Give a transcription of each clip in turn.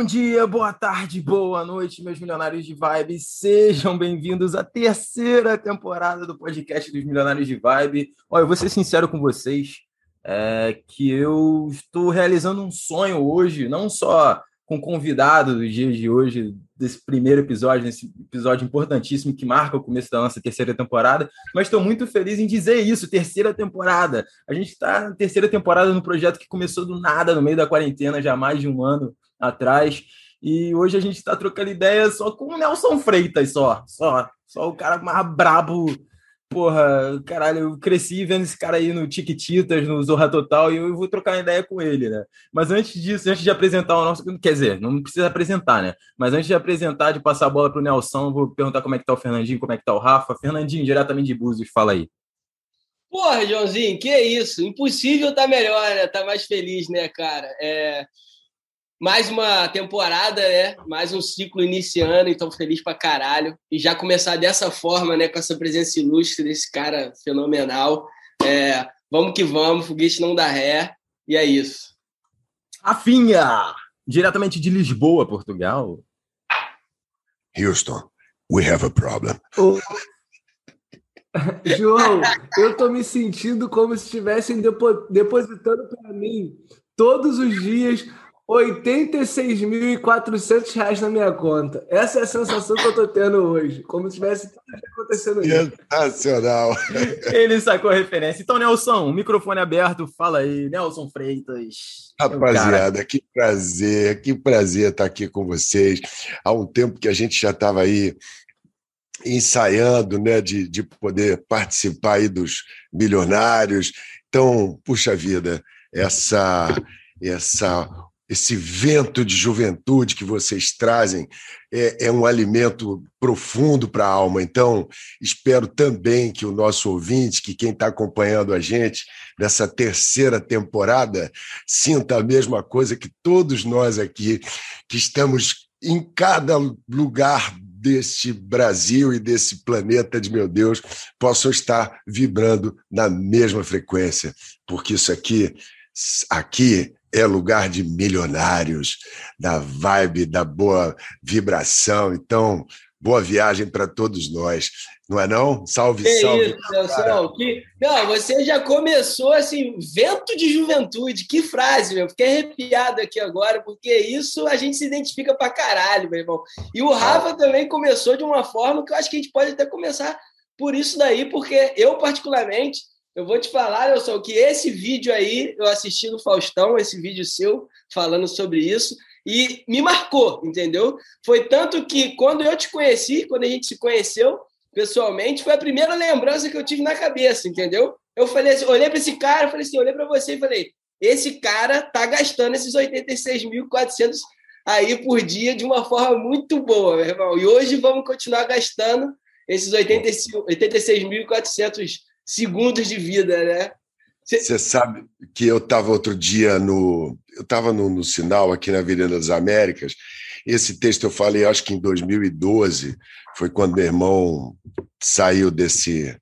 Bom dia, boa tarde, boa noite, meus milionários de vibe. Sejam bem-vindos à terceira temporada do podcast dos Milionários de Vibe. Olha, eu vou ser sincero com vocês, é, que eu estou realizando um sonho hoje, não só com o convidado dos dias de hoje, desse primeiro episódio, desse episódio importantíssimo que marca o começo da nossa terceira temporada, mas estou muito feliz em dizer isso, terceira temporada. A gente está na terceira temporada no projeto que começou do nada, no meio da quarentena, já há mais de um ano atrás, e hoje a gente está trocando ideia só com o Nelson Freitas, só, só, só o cara mais brabo porra, caralho, eu cresci vendo esse cara aí no Tiquititas, no Zorra Total, e eu vou trocar ideia com ele, né? Mas antes disso, antes de apresentar o nosso. Quer dizer, não precisa apresentar, né? Mas antes de apresentar, de passar a bola pro Nelson, vou perguntar como é que tá o Fernandinho, como é que tá o Rafa. Fernandinho, diretamente de Búzios, fala aí. Porra, Joãozinho, que isso? Impossível tá melhor, né? Tá mais feliz, né, cara? É mais uma temporada, né? Mais um ciclo iniciando, então feliz pra caralho. E já começar dessa forma, né? Com essa presença ilustre desse cara fenomenal. É, vamos que vamos, foguete não dá ré. E é isso. Rafinha, diretamente de Lisboa, Portugal. Houston, we have a problem. João, eu tô me sentindo como se estivessem depositando para mim todos os dias 86.400 reais na minha conta. Essa é a sensação que eu tô tendo hoje. Como se tivesse tudo acontecendo isso. Sensacional. Ele sacou a referência. Então, Nelson, microfone aberto, fala aí. Nelson Freitas. Rapaziada, que prazer, que prazer estar aqui com vocês. Há um tempo que a gente já estava aí ensaiando, né, de, de poder participar aí dos milionários. Então, puxa vida, essa essa esse vento de juventude que vocês trazem é, é um alimento profundo para a alma. Então, espero também que o nosso ouvinte, que quem está acompanhando a gente nessa terceira temporada, sinta a mesma coisa que todos nós aqui, que estamos em cada lugar deste Brasil e desse planeta de meu Deus, possam estar vibrando na mesma frequência, porque isso aqui, aqui é lugar de milionários, da vibe, da boa vibração. Então, boa viagem para todos nós. Não é não? Salve, que salve. Isso, Nelson. Que... Não, você já começou assim, vento de juventude. Que frase, meu. Fiquei arrepiado aqui agora, porque isso a gente se identifica para caralho, meu irmão. E o Rafa também começou de uma forma que eu acho que a gente pode até começar por isso daí, porque eu, particularmente, eu vou te falar, Nelson, que esse vídeo aí, eu assisti no Faustão, esse vídeo seu, falando sobre isso, e me marcou, entendeu? Foi tanto que quando eu te conheci, quando a gente se conheceu pessoalmente, foi a primeira lembrança que eu tive na cabeça, entendeu? Eu falei assim, olhei para esse cara, falei assim, olhei para você e falei, esse cara tá gastando esses 86.400 aí por dia de uma forma muito boa, meu irmão. E hoje vamos continuar gastando esses 86.400 segundos de vida, né? Você sabe que eu estava outro dia no. Eu estava no, no, sinal aqui na Avenida das Américas. Esse texto eu falei, acho que em 2012, foi quando meu irmão saiu desse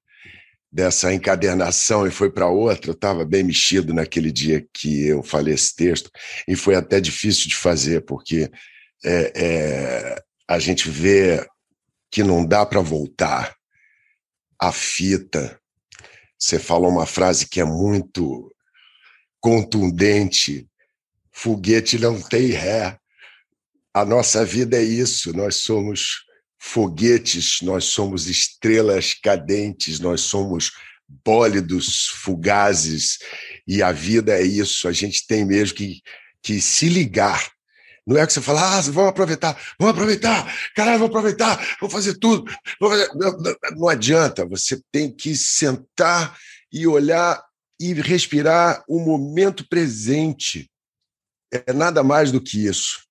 dessa encadernação e foi para outra. Eu estava bem mexido naquele dia que eu falei esse texto, e foi até difícil de fazer, porque é, é, a gente vê que não dá para voltar a fita você falou uma frase que é muito contundente: foguete não tem ré. A nossa vida é isso, nós somos foguetes, nós somos estrelas cadentes, nós somos bólidos fugazes, e a vida é isso, a gente tem mesmo que, que se ligar não é que você fala, ah, vamos aproveitar, vamos aproveitar, caralho, vamos aproveitar, vamos fazer tudo. Vamos fazer... Não, não, não adianta, você tem que sentar e olhar e respirar o momento presente. É nada mais do que isso.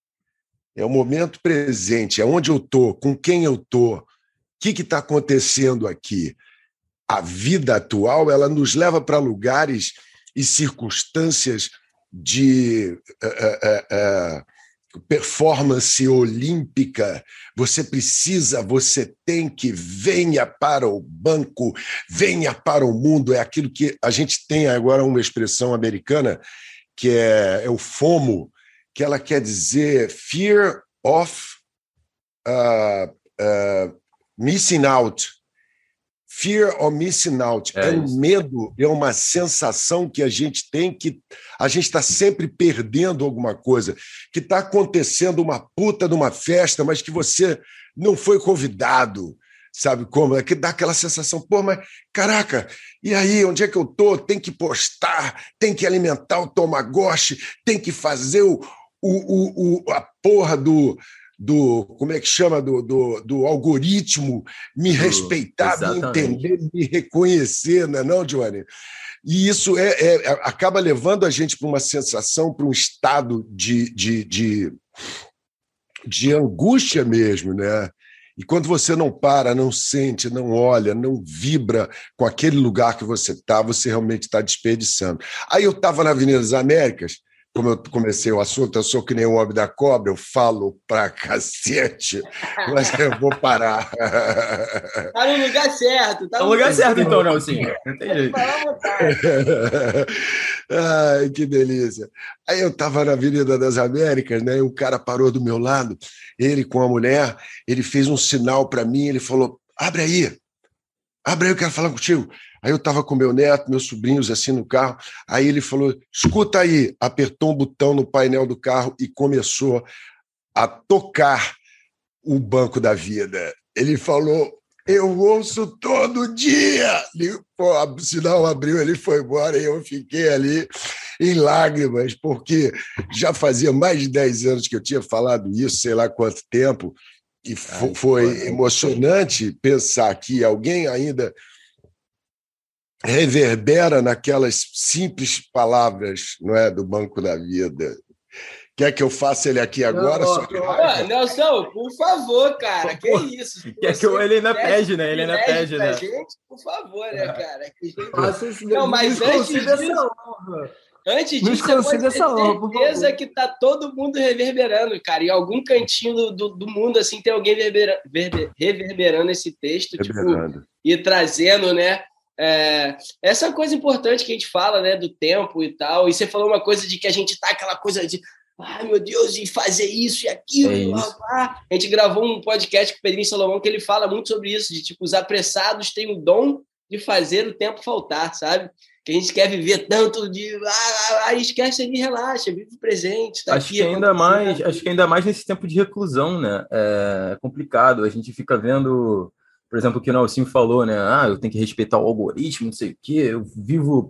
É o momento presente, é onde eu estou, com quem eu estou, o que está acontecendo aqui. A vida atual ela nos leva para lugares e circunstâncias de uh, uh, uh, performance olímpica, você precisa, você tem que venha para o banco, venha para o mundo. É aquilo que a gente tem agora uma expressão americana que é, é o FOMO, que ela quer dizer fear of uh, uh, missing out. Fear of missing out. É, é um medo, é uma sensação que a gente tem que a gente está sempre perdendo alguma coisa, que está acontecendo uma puta numa festa, mas que você não foi convidado, sabe como? É que dá aquela sensação, pô, mas caraca, e aí, onde é que eu tô? Tem que postar, tem que alimentar o Tomagotchi, tem que fazer o, o, o, a porra do, do como é que chama do, do, do algoritmo me respeitar, me entender, me reconhecer, não é não, Johnny? E isso é, é acaba levando a gente para uma sensação, para um estado de, de, de, de angústia mesmo, né? E quando você não para, não sente, não olha, não vibra com aquele lugar que você está, você realmente está desperdiçando. Aí eu estava na Avenida das Américas, como eu comecei o assunto, eu sou que nem o homem da cobra, eu falo pra cacete, mas eu vou parar. Tá no lugar certo. Tá no, lugar certo, então, não, tem jeito. Ai, que delícia. Aí eu estava na Avenida das Américas, né? E um cara parou do meu lado, ele com a mulher, ele fez um sinal para mim, ele falou: abre aí, abre aí, eu quero falar contigo. Aí eu estava com meu neto, meus sobrinhos assim no carro. Aí ele falou: escuta aí, apertou um botão no painel do carro e começou a tocar o banco da vida. Ele falou: eu ouço todo dia. Ele, pô, o sinal abriu, ele foi embora e eu fiquei ali em lágrimas, porque já fazia mais de 10 anos que eu tinha falado isso, sei lá quanto tempo, e foi emocionante pensar que alguém ainda reverbera naquelas simples palavras, não é, do Banco da Vida. Quer que eu faça ele aqui agora? Não, não, Nelson, por favor, cara, que isso? Quer que eu, ele ainda pede, né? Ele ainda pede, né? Gente, por favor, né, cara? Não, mas antes disso, antes disso, você pode ter certeza que tá todo mundo reverberando, cara. Em algum cantinho do, do, do mundo, assim, tem alguém reverberando, reverberando esse texto, tipo, e trazendo, né? É, essa coisa importante que a gente fala, né, do tempo e tal, e você falou uma coisa de que a gente tá aquela coisa de ai meu Deus, e fazer isso e aquilo, é isso. A gente gravou um podcast com o Pedrinho Salomão que ele fala muito sobre isso, de tipo, os apressados têm o dom de fazer o tempo faltar, sabe? Que a gente quer viver tanto de ah, ah, ah esquece ali, relaxa, vive o presente. Tá acho aqui, que ainda mais, acho que ainda mais nesse tempo de reclusão, né? É complicado, a gente fica vendo por exemplo, o que o Nelson falou, né? Ah, eu tenho que respeitar o algoritmo, não sei o quê, eu vivo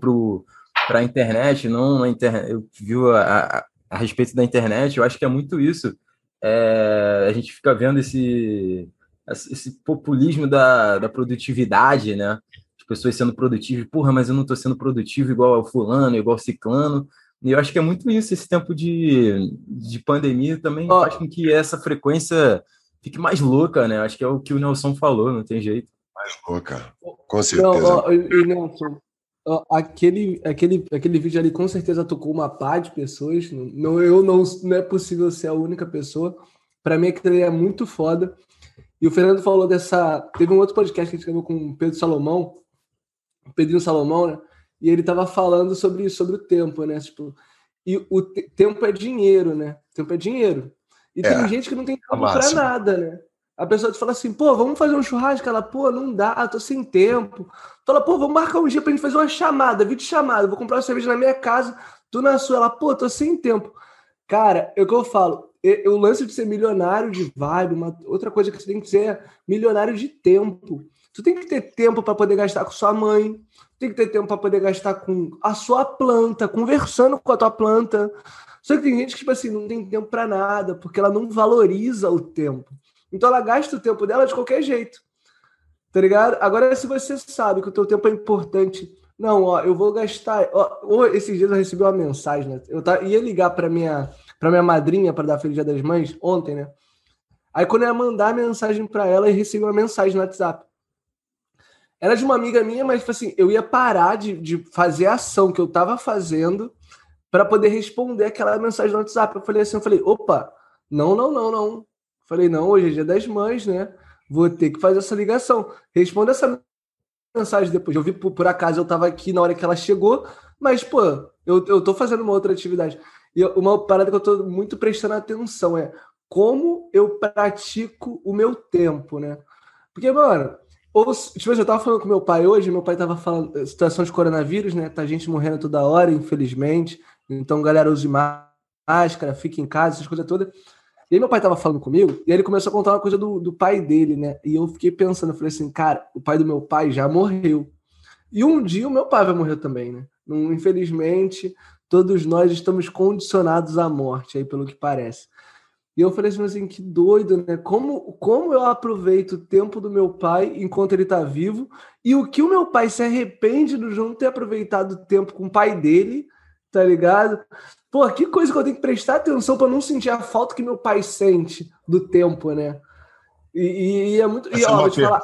para a internet, não na internet, eu vivo a, a, a, respeito da internet, eu acho que é muito isso. É, a gente fica vendo esse, esse populismo da, da produtividade, né? As pessoas sendo produtivas, porra, mas eu não estou sendo produtivo igual ao fulano, igual ao ciclano. E eu acho que é muito isso, esse tempo de, de pandemia também oh. faz com que essa frequência fique mais louca, né? Acho que é o que o Nelson falou, não tem jeito. Mais louca, com certeza. Não, ó, e Nelson, ó, aquele, aquele, aquele vídeo ali com certeza tocou uma pá de pessoas. Não, eu não, não é possível ser a única pessoa. Para mim, aquele é muito foda. E o Fernando falou dessa. Teve um outro podcast que a gente gravou com o Pedro Salomão, o Pedrinho Salomão, né? E ele tava falando sobre, sobre o tempo, né? Tipo, e o te tempo é dinheiro, né? Tempo é dinheiro. E é, tem gente que não tem tempo para nada, né? A pessoa te fala assim, pô, vamos fazer um churrasco? Ela, pô, não dá, tô sem tempo. Fala, pô, vamos marcar um dia pra gente fazer uma chamada, vídeo chamada. Vou comprar uma cerveja na minha casa, tu na sua. Ela, pô, tô sem tempo. Cara, é o que eu falo. O lance de ser milionário de vibe, uma outra coisa que você tem que ser é milionário de tempo. Tu tem que ter tempo para poder gastar com sua mãe, tem que ter tempo para poder gastar com a sua planta, conversando com a tua planta, só que tem gente que, tipo assim, não tem tempo para nada, porque ela não valoriza o tempo. Então ela gasta o tempo dela de qualquer jeito. Tá ligado? Agora, se você sabe que o teu tempo é importante, não, ó, eu vou gastar. Ó, esses dias eu recebi uma mensagem, né? Eu ia ligar para minha, pra minha madrinha para dar Feliz Dia das Mães ontem, né? Aí quando eu ia mandar a mensagem para ela, eu recebi uma mensagem no WhatsApp. Era de uma amiga minha, mas tipo assim, eu ia parar de, de fazer a ação que eu tava fazendo para poder responder aquela mensagem no WhatsApp. Eu falei assim, eu falei, opa, não, não, não, não. Falei, não, hoje é dia das mães, né? Vou ter que fazer essa ligação. Responda essa mensagem depois. Eu vi por, por acaso, eu estava aqui na hora que ela chegou, mas, pô, eu, eu tô fazendo uma outra atividade. E uma parada que eu estou muito prestando atenção é como eu pratico o meu tempo, né? Porque, mano, ou, tipo assim, eu tava falando com meu pai hoje, meu pai tava falando eh, situação de coronavírus, né? Tá gente morrendo toda hora, infelizmente. Então, galera, use máscara, fique em casa, essas coisas todas. E aí meu pai tava falando comigo, e ele começou a contar uma coisa do, do pai dele, né? E eu fiquei pensando, falei assim, cara, o pai do meu pai já morreu. E um dia o meu pai vai morrer também, né? Infelizmente, todos nós estamos condicionados à morte, aí pelo que parece. E eu falei assim, que doido, né? Como, como eu aproveito o tempo do meu pai enquanto ele tá vivo, e o que o meu pai se arrepende do não ter aproveitado o tempo com o pai dele, tá ligado? Pô, que coisa que eu tenho que prestar atenção para não sentir a falta que meu pai sente do tempo, né? E, e é muito. e, ó, vou te falar,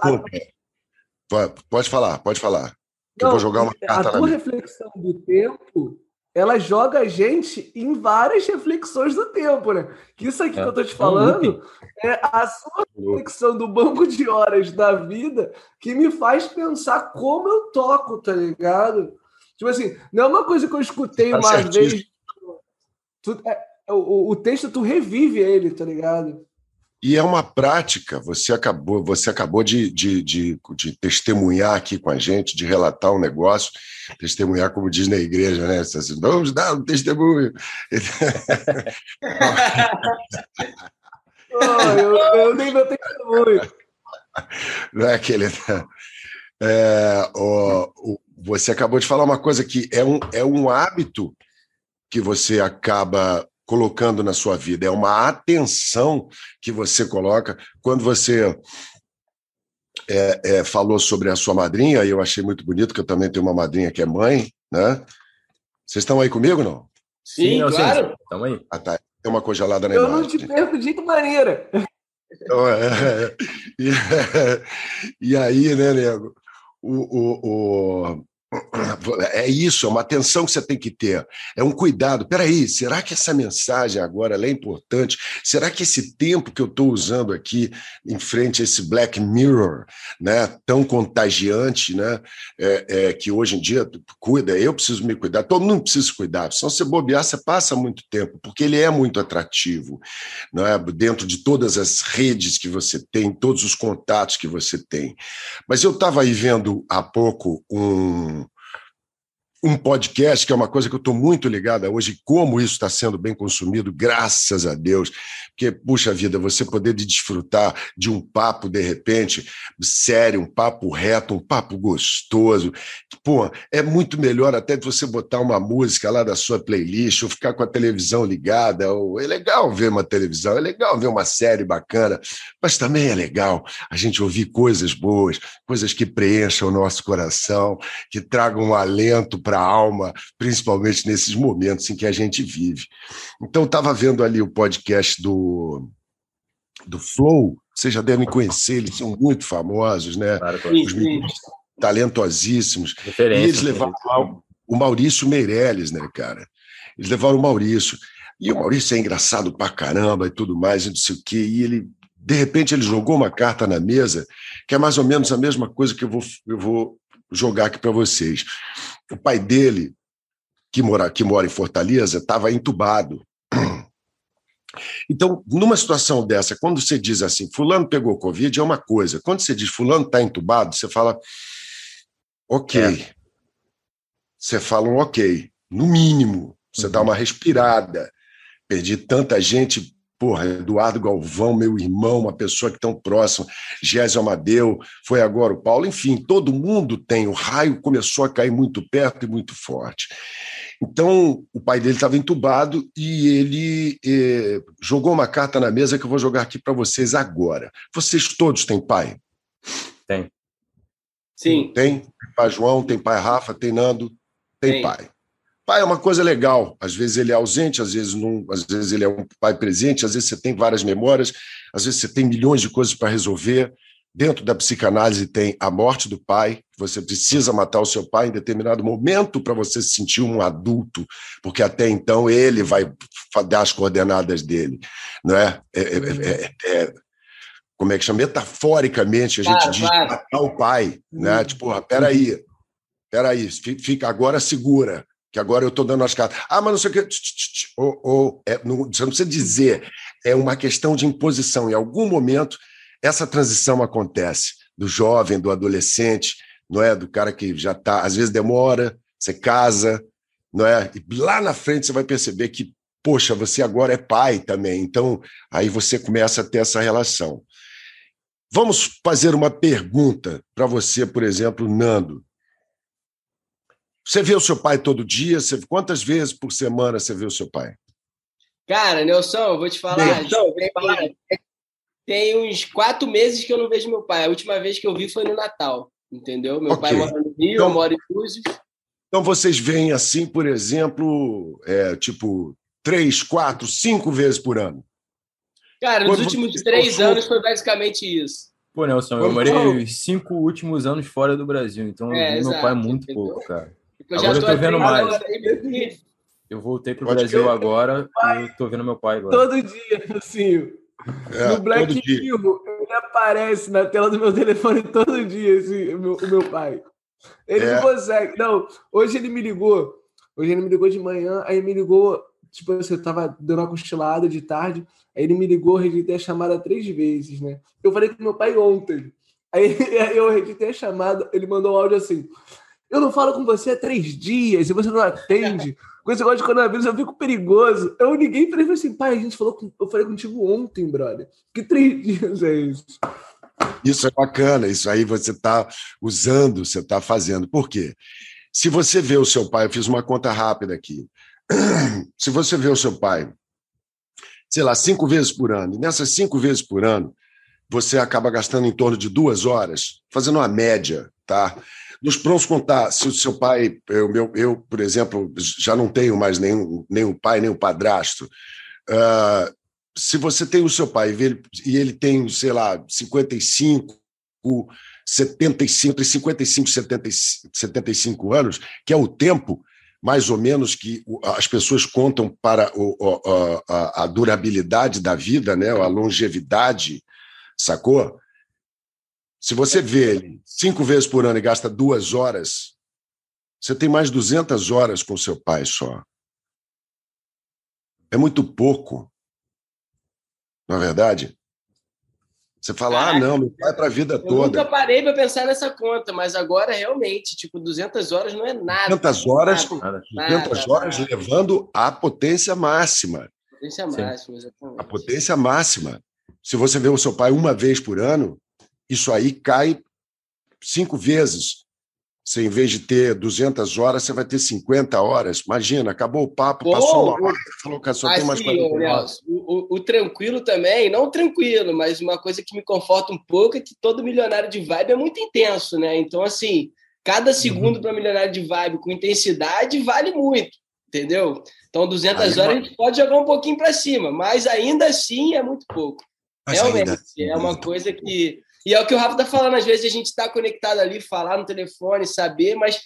Pode falar, pode falar. Não, eu vou jogar uma carta A tua reflexão do tempo, ela joga a gente em várias reflexões do tempo, né? Que isso aqui é, que eu tô te falando é a sua reflexão do banco de horas da vida que me faz pensar como eu toco, tá ligado? Tipo assim, não é uma coisa que eu escutei tá uma certíssimo. vez Tu, é, o, o texto tu revive ele, tá ligado? E é uma prática, você acabou, você acabou de, de, de, de, testemunhar aqui com a gente, de relatar um negócio, testemunhar, como diz na igreja, né? Assim, Vamos dar um testemunho. oh, eu, eu nem meu testemunho. Não é aquele. Né? É, o, o, você acabou de falar uma coisa que é um, é um hábito que você acaba colocando na sua vida, é uma atenção que você coloca quando você é, é, falou sobre a sua madrinha, e eu achei muito bonito, que eu também tenho uma madrinha que é mãe, né? Vocês estão aí comigo, não? Sim, Sim claro. Estamos aí. Ah, tá. Tem uma congelada na eu imagem. Eu não te perco de maneira. Então, é, e, e, aí, né, nego? O, o, o, é isso, é uma atenção que você tem que ter, é um cuidado. Peraí, será que essa mensagem agora é importante? Será que esse tempo que eu estou usando aqui em frente a esse Black Mirror, né, tão contagiante, né, é, é, que hoje em dia cuida, eu preciso me cuidar, todo mundo precisa cuidar, senão você bobear, você passa muito tempo, porque ele é muito atrativo, né, dentro de todas as redes que você tem, todos os contatos que você tem. Mas eu estava aí vendo há pouco um um podcast, que é uma coisa que eu estou muito ligada hoje, como isso está sendo bem consumido, graças a Deus. Porque, puxa vida, você poder desfrutar de um papo, de repente, sério, um papo reto, um papo gostoso. Pô, é muito melhor até de você botar uma música lá da sua playlist, ou ficar com a televisão ligada. Ou... É legal ver uma televisão, é legal ver uma série bacana, mas também é legal a gente ouvir coisas boas, coisas que preencham o nosso coração, que tragam um alento para para a alma, principalmente nesses momentos em que a gente vive. Então, estava vendo ali o podcast do, do Flow, vocês já devem conhecer, eles são muito famosos, né? Claro, Os meninos talentosíssimos. E eles levaram o Maurício Meirelles, né, cara? Eles levaram o Maurício. E o Maurício é engraçado pra caramba e tudo mais, e não sei o quê. E ele, de repente, ele jogou uma carta na mesa, que é mais ou menos a mesma coisa que eu vou, eu vou jogar aqui para vocês. O pai dele, que mora, que mora em Fortaleza, estava entubado. Então, numa situação dessa, quando você diz assim, fulano pegou Covid, é uma coisa. Quando você diz fulano está entubado, você fala, ok. É. Você fala um ok, no mínimo. Você uhum. dá uma respirada. Perdi tanta gente porra, Eduardo Galvão, meu irmão, uma pessoa que tão próxima, Gésio Amadeu, foi agora o Paulo, enfim, todo mundo tem. O raio começou a cair muito perto e muito forte. Então, o pai dele estava entubado e ele eh, jogou uma carta na mesa que eu vou jogar aqui para vocês agora. Vocês todos têm pai? Tem. Sim. Tem? Tem pai João, tem pai Rafa, tem Nando, tem, tem. pai. Pai é uma coisa legal. Às vezes ele é ausente, às vezes não, às vezes ele é um pai presente, às vezes você tem várias memórias, às vezes você tem milhões de coisas para resolver. Dentro da psicanálise tem a morte do pai, você precisa matar o seu pai em determinado momento para você se sentir um adulto, porque até então ele vai dar as coordenadas dele, não é? é, é, é, é como é que chama? Metaforicamente a gente claro, diz claro. matar o pai, né? Tipo, peraí, peraí, fica agora segura que agora eu estou dando as cartas. Ah, mas não sei o quê. Ou, ou é, não, você não precisa dizer, é uma questão de imposição. Em algum momento, essa transição acontece do jovem, do adolescente, não é? Do cara que já está, às vezes demora, você casa, não é? E lá na frente você vai perceber que, poxa, você agora é pai também. Então, aí você começa a ter essa relação. Vamos fazer uma pergunta para você, por exemplo, Nando. Você vê o seu pai todo dia? Você... Quantas vezes por semana você vê o seu pai? Cara, Nelson, eu vou te falar. Nelson, tem, tem uns quatro meses que eu não vejo meu pai. A última vez que eu vi foi no Natal, entendeu? Meu okay. pai mora no Rio, então, eu moro em Búzios. Então vocês veem assim, por exemplo, é, tipo, três, quatro, cinco vezes por ano? Cara, nos Quando últimos três anos foi basicamente isso. Pô, Nelson, eu morei os cinco últimos anos fora do Brasil, então é, eu vi meu pai muito entendeu? pouco, cara. Eu agora eu tô vendo mais. Eu voltei pro Brasil agora e tô vendo meu pai agora. Todo dia, assim. É, no Black Hill, ele aparece na tela do meu telefone todo dia, assim, o meu, o meu pai. Ele é. não consegue. Não, hoje ele me ligou. Hoje ele me ligou de manhã, aí me ligou, tipo, você tava dando uma cochilada de tarde, aí ele me ligou, rejeitei a chamada três vezes, né? Eu falei com meu pai ontem. Aí eu rejeitei a chamada, ele mandou um áudio assim. Eu não falo com você há três dias e você não atende. Com esse negócio de coronavírus, eu fico perigoso. Eu liguei para ele falei assim, pai, a gente falou, com... eu falei contigo ontem, brother. Que três dias é isso? Isso é bacana, isso aí você está usando, você está fazendo. Por quê? Se você vê o seu pai, eu fiz uma conta rápida aqui. Se você vê o seu pai, sei lá, cinco vezes por ano, e nessas cinco vezes por ano, você acaba gastando em torno de duas horas, fazendo uma média, tá? Nos prontos contar, se o seu pai, eu, meu, eu, por exemplo, já não tenho mais nenhum, nenhum pai, nem o padrasto, uh, se você tem o seu pai e ele tem, sei lá, 55, 75, entre 55 e 75 anos, que é o tempo mais ou menos que as pessoas contam para a, a durabilidade da vida, né? a longevidade, sacou? Se você vê ele cinco vezes por ano e gasta duas horas, você tem mais 200 horas com seu pai só. É muito pouco. Não é verdade? Você fala, ah, não, meu pai é para a vida toda. Eu nunca parei para pensar nessa conta, mas agora realmente, tipo, 200 horas não é nada. 200 horas, nada, 200 nada, horas nada. levando a potência máxima. Potência máxima, exatamente. A potência máxima. Se você vê o seu pai uma vez por ano, isso aí cai cinco vezes. Você, em vez de ter 200 horas, você vai ter 50 horas. Imagina, acabou o papo, passou uma hora, falou que só tem mais 40 Nelson, o, o, tranquilo também, não tranquilo, mas uma coisa que me conforta um pouco é que todo milionário de vibe é muito intenso, né? Então, assim, cada uhum. segundo uhum. para milionário de vibe com intensidade vale muito, entendeu? Então, 200 aí, horas a gente pode jogar um pouquinho para cima, mas ainda assim é muito pouco. Mas Realmente, assim, é uma coisa que e é o que o Rafa tá falando, às vezes a gente está conectado ali, falar no telefone, saber, mas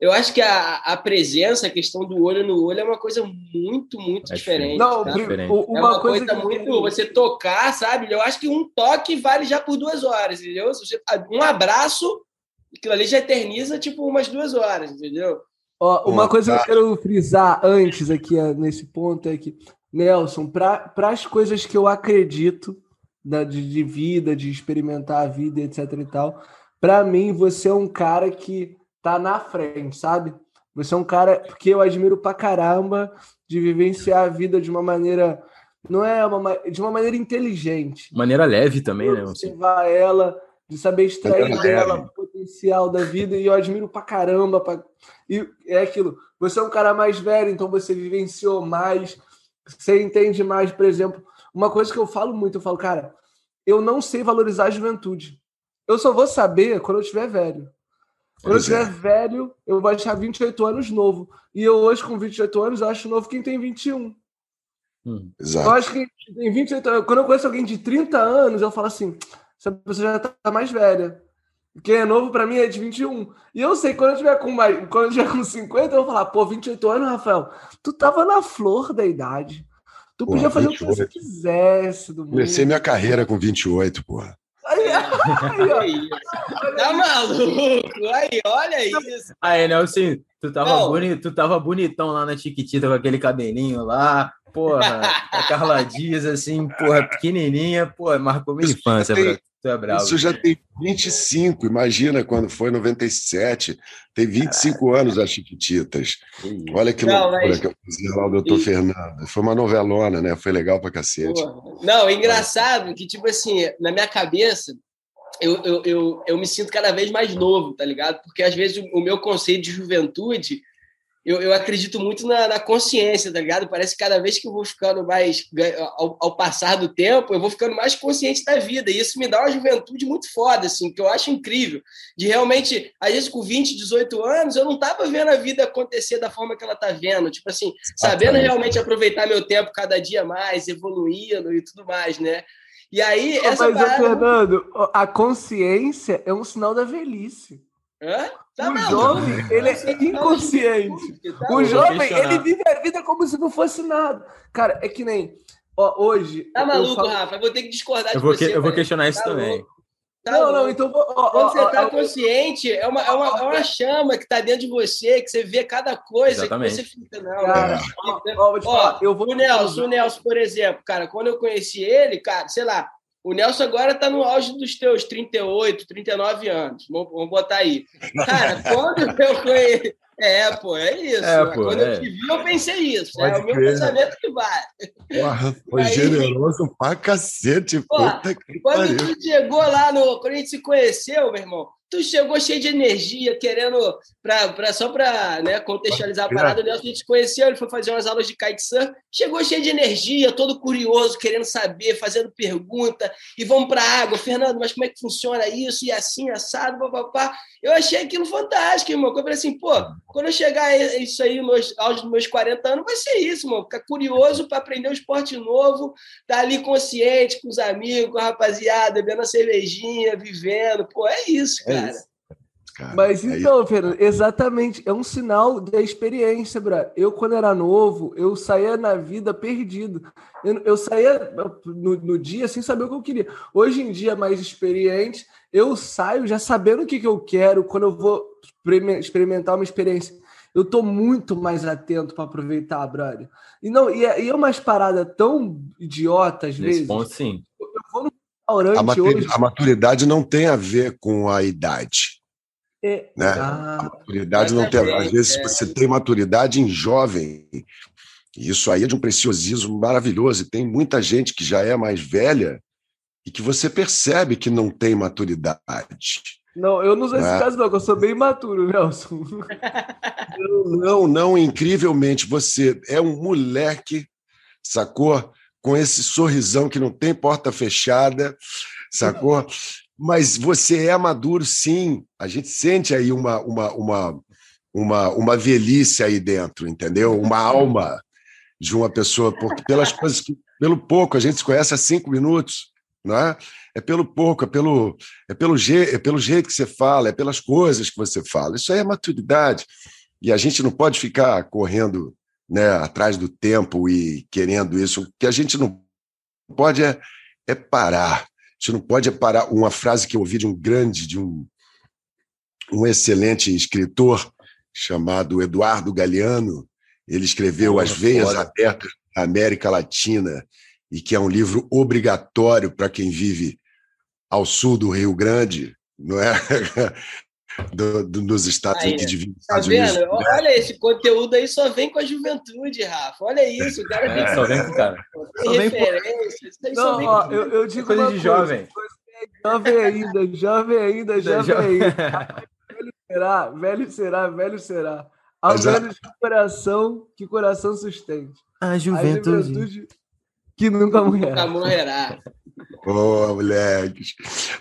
eu acho que a, a presença, a questão do olho no olho é uma coisa muito, muito é diferente. Não, tá? diferente. uma, é uma coisa, coisa muito. Você tocar, sabe? Eu acho que um toque vale já por duas horas, entendeu? Você, um abraço, aquilo ali já eterniza tipo umas duas horas, entendeu? Ó, uma coisa que eu quero frisar antes aqui nesse ponto é que, Nelson, para as coisas que eu acredito, da, de, de vida, de experimentar a vida, etc e tal. Para mim, você é um cara que tá na frente, sabe? Você é um cara porque eu admiro pra caramba de vivenciar a vida de uma maneira não é uma de uma maneira inteligente. Maneira leve também, né? Observar ela, de saber extrair dela o potencial da vida e eu admiro pra caramba. Pra... E é aquilo. Você é um cara mais velho, então você vivenciou mais, você entende mais, por exemplo, uma coisa que eu falo muito, eu falo, cara, eu não sei valorizar a juventude. Eu só vou saber quando eu estiver velho. Quando eu estiver é. velho, eu vou achar 28 anos novo. E eu hoje, com 28 anos, eu acho novo quem tem 21. Hum, exato. Eu acho que tem 28 anos. Quando eu conheço alguém de 30 anos, eu falo assim: essa pessoa já tá mais velha. Quem é novo para mim é de 21. E eu sei, quando eu tiver com mais, quando eu tiver com 50, eu vou falar, pô, 28 anos, Rafael, tu tava na flor da idade. Tu podia fazer 28. o que você quisesse do mundo. Comecei minha carreira com 28, porra. Aí Aí, tá maluco? Aí, olha isso. Aí, Nelson, tu tava, bonito, tu tava bonitão lá na Chiquitita com aquele cabelinho lá. Porra, a Carla Dias, assim, porra, pequenininha, porra, marcou minha infância, tem, tu é bravo. Isso já tem 25, imagina quando foi 97, tem 25 Caraca. anos as Chiquititas. Olha que não, loucura mas... que eu fazia lá o Doutor e... Fernando. Foi uma novelona, né? Foi legal pra cacete. Porra. Não, engraçado que, tipo assim, na minha cabeça, eu, eu, eu, eu me sinto cada vez mais novo, tá ligado? Porque às vezes o, o meu conceito de juventude eu, eu acredito muito na, na, consciência, tá ligado? Parece que cada vez que eu vou ficando mais, ao, ao, passar do tempo, eu vou ficando mais consciente da vida. E isso me dá uma juventude muito foda, assim, que eu acho incrível. De realmente, às vezes com 20, 18 anos, eu não tava vendo a vida acontecer da forma que ela tá vendo. Tipo assim, sabendo realmente aproveitar meu tempo cada dia mais, evoluindo e tudo mais, né? E aí, essa Mas, parada... Fernando, a consciência é um sinal da velhice. Hã? Tá o jovem, ele é inconsciente. Tá o jovem, ele vive a vida como se não fosse nada. Cara, é que nem. Ó, hoje. Tá maluco, falo... Rafa? Eu vou ter que discordar eu de vou você. Que, eu vou questionar isso tá também. Tá não, não, então. Ó, Quando você está consciente, é uma, é, uma, é uma chama que está dentro de você, que você vê cada coisa Exatamente. que você fica. Não, cara, ó, ó, eu vou. O Nelson, o Nelson, por exemplo, cara, quando eu conheci ele, cara, sei lá, o Nelson agora está no auge dos teus 38, 39 anos. Vamos botar aí. Cara, quando eu conheci. É, pô, é isso. É, pô, quando é. eu te vi, eu pensei isso. Pode é o meu pensamento que vai. Porra, foi aí, generoso pra cacete. Pô, puta que quando pariu. tu chegou lá no. Quando a gente se conheceu, meu irmão, tu chegou cheio de energia, querendo, pra, pra, só para né, contextualizar a parada, o Nelson a gente se conheceu, ele foi fazer umas aulas de kitesurf, chegou cheio de energia, todo curioso, querendo saber, fazendo pergunta, e vamos para a água, Fernando, mas como é que funciona isso, e assim, assado, papapá. Eu achei aquilo fantástico, irmão, eu falei assim, pô, quando eu chegar isso aí aos meus 40 anos, vai ser isso, irmão, ficar curioso para aprender um esporte novo, tá ali consciente com os amigos, com a rapaziada, bebendo a cervejinha, vivendo, pô, é isso, é cara. É Cara, Mas então, aí... Fernando, exatamente, é um sinal da experiência, bro. Eu, quando era novo, eu saía na vida perdido. Eu, eu saía no, no, dia sem saber o que eu queria. Hoje em dia, mais experiente, eu saio já sabendo o que, que eu quero quando eu vou experimentar uma experiência. Eu tô muito mais atento para aproveitar, brother. E não, e é, e é umas paradas tão idiotas às Nesse vezes. Ponto, sim. Restaurante a, maturidade, hoje... a maturidade não tem a ver com a idade. É, né? Ah, a maturidade não tem. Às vezes é. você tem maturidade em jovem. Isso aí é de um preciosismo maravilhoso. E tem muita gente que já é mais velha e que você percebe que não tem maturidade. Não, eu não sou esse é? caso, não, eu sou bem maturo, Nelson. Não, não, não, incrivelmente. Você é um moleque, sacou? Com esse sorrisão que não tem porta fechada, sacou? Mas você é maduro, sim. A gente sente aí uma, uma, uma, uma, uma velhice aí dentro, entendeu? Uma alma de uma pessoa, porque pelas coisas que, pelo pouco, a gente se conhece há cinco minutos, não é? É pelo pouco, é pelo, é pelo, je, é pelo jeito que você fala, é pelas coisas que você fala. Isso aí é maturidade. E a gente não pode ficar correndo né, atrás do tempo e querendo isso. O que a gente não pode é, é parar gente não pode parar. Uma frase que eu ouvi de um grande, de um, um excelente escritor chamado Eduardo Galeano. Ele escreveu As Veias fora. Abertas da América Latina, e que é um livro obrigatório para quem vive ao sul do Rio Grande, não é? do, do, dos Estados, aí, que divide tá Estados Unidos. Né? Olha, esse conteúdo aí só vem com a juventude, Rafa. Olha isso, o cara é, só vem com cara. Tem só referências. Vem Não, ó, eu, eu digo coisa de jovem. Jovem ainda, jovem ainda, jovem ainda. velho será, velho será, velho será. Ao menos que coração, que coração sustente. A juventude. A juventude que nunca morrerá. Nunca morrerá. Boa, moleques.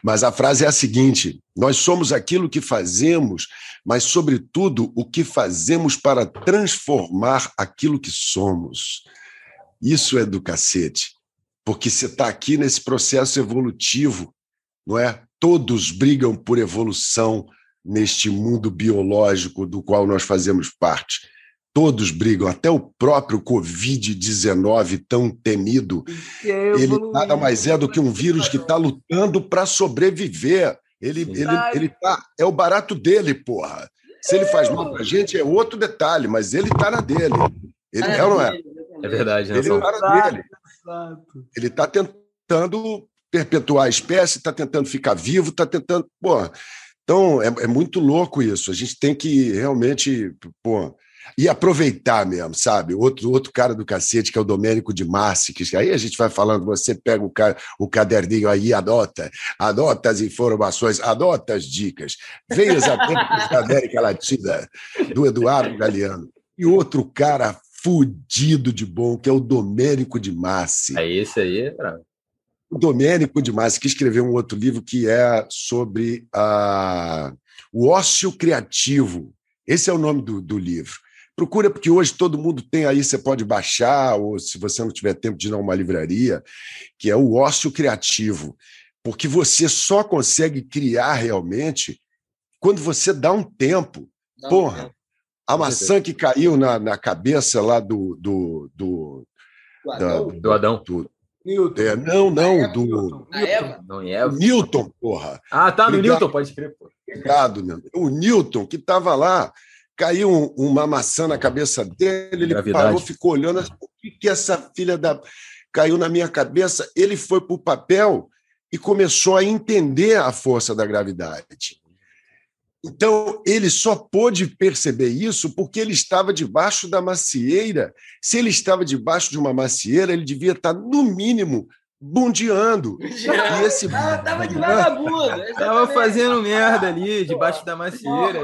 Mas a frase é a seguinte: nós somos aquilo que fazemos, mas, sobretudo, o que fazemos para transformar aquilo que somos. Isso é do cacete, porque você está aqui nesse processo evolutivo, não é? Todos brigam por evolução neste mundo biológico do qual nós fazemos parte. Todos brigam, até o próprio Covid-19 tão temido, ele nada mais é do que um vírus que está lutando para sobreviver. Ele, ele, ele tá, é o barato dele, porra. Se ele faz mal pra gente, é outro detalhe, mas ele tá na dele. Ele é, é ou não é? É verdade, né? Ele tá na dele. Ele tá tentando perpetuar a espécie, está tentando ficar vivo, está tentando. Pô, então é, é, muito louco isso. A gente tem que realmente. Pô, e aproveitar mesmo, sabe? Outro, outro cara do cacete, que é o Domênico de Massi, que aí a gente vai falando, você pega o, ca, o caderninho aí, adota, adota as informações, adota as dicas. Venha exatamente da América Latina, do Eduardo Galeano. E outro cara fudido de bom, que é o Domênico de Massi. É esse aí, O Domênico de Massi, que escreveu um outro livro que é sobre a... o ócio criativo. Esse é o nome do, do livro. Procura, porque hoje todo mundo tem aí, você pode baixar, ou se você não tiver tempo de ir a uma livraria, que é o ócio criativo. Porque você só consegue criar realmente quando você dá um tempo. Dá Porra, um tempo. a maçã que caiu na, na cabeça lá do. do, do, do Adão? Da, do, Adão. Do, Newton. É, não, não, do. Newton. Newton. Newton, porra. Ah, tá, no Newton, pode escrever. Obrigado, meu. O Newton, que estava lá caiu uma maçã na cabeça dele, ele Gravidade. parou, ficou olhando, o que, que essa filha da. caiu na minha cabeça. Ele foi para o papel e começou a entender a força da gravidade. Então, ele só pôde perceber isso porque ele estava debaixo da macieira. Se ele estava debaixo de uma macieira, ele devia estar, no mínimo, bundeando. E esse Estava de vagabundo. Estava fazendo merda ali, debaixo da macieira.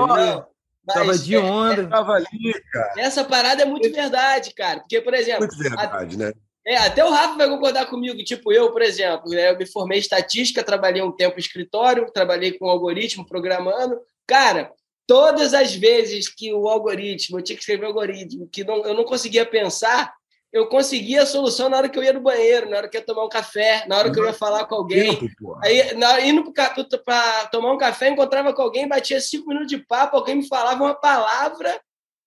Ali. Tava de onda. É, tava ali, cara. Essa parada é muito verdade, cara. Porque, por exemplo. Muito verdade, a, né? É, até o Rafa vai concordar comigo. Tipo, eu, por exemplo, né, eu me formei em estatística, trabalhei um tempo em escritório, trabalhei com algoritmo, programando. Cara, todas as vezes que o algoritmo, eu tinha que escrever o algoritmo, que não, eu não conseguia pensar, eu conseguia a solução na hora que eu ia no banheiro, na hora que eu ia tomar um café, na hora que eu ia falar com alguém. Tempo, aí, na, indo para tomar um café, encontrava com alguém, batia cinco minutos de papo, alguém me falava uma palavra,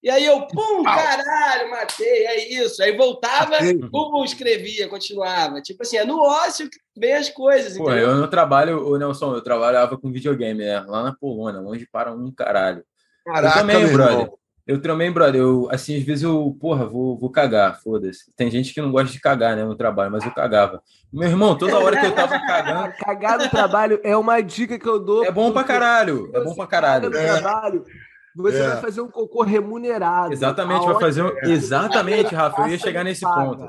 e aí eu, pum, caralho, matei, é isso. Aí voltava, pum, escrevia, continuava. Tipo assim, é no ócio que vem as coisas. Pô, eu não trabalho, o Nelson, eu trabalhava com videogame, né? lá na Polônia, longe para um caralho. Caraca, eu também, brother. Irmão. Eu também, brother, eu, assim, às vezes eu, porra, vou, vou cagar, foda-se. Tem gente que não gosta de cagar, né, no trabalho, mas eu cagava. Meu irmão, toda hora que eu tava cagando... Cagar no trabalho é uma dica que eu dou. É bom pra caralho, é bom pra caralho. No é. trabalho, você é. vai fazer um cocô remunerado. Exatamente, vai fazer um... Exatamente, Rafa, eu ia chegar nesse ponto.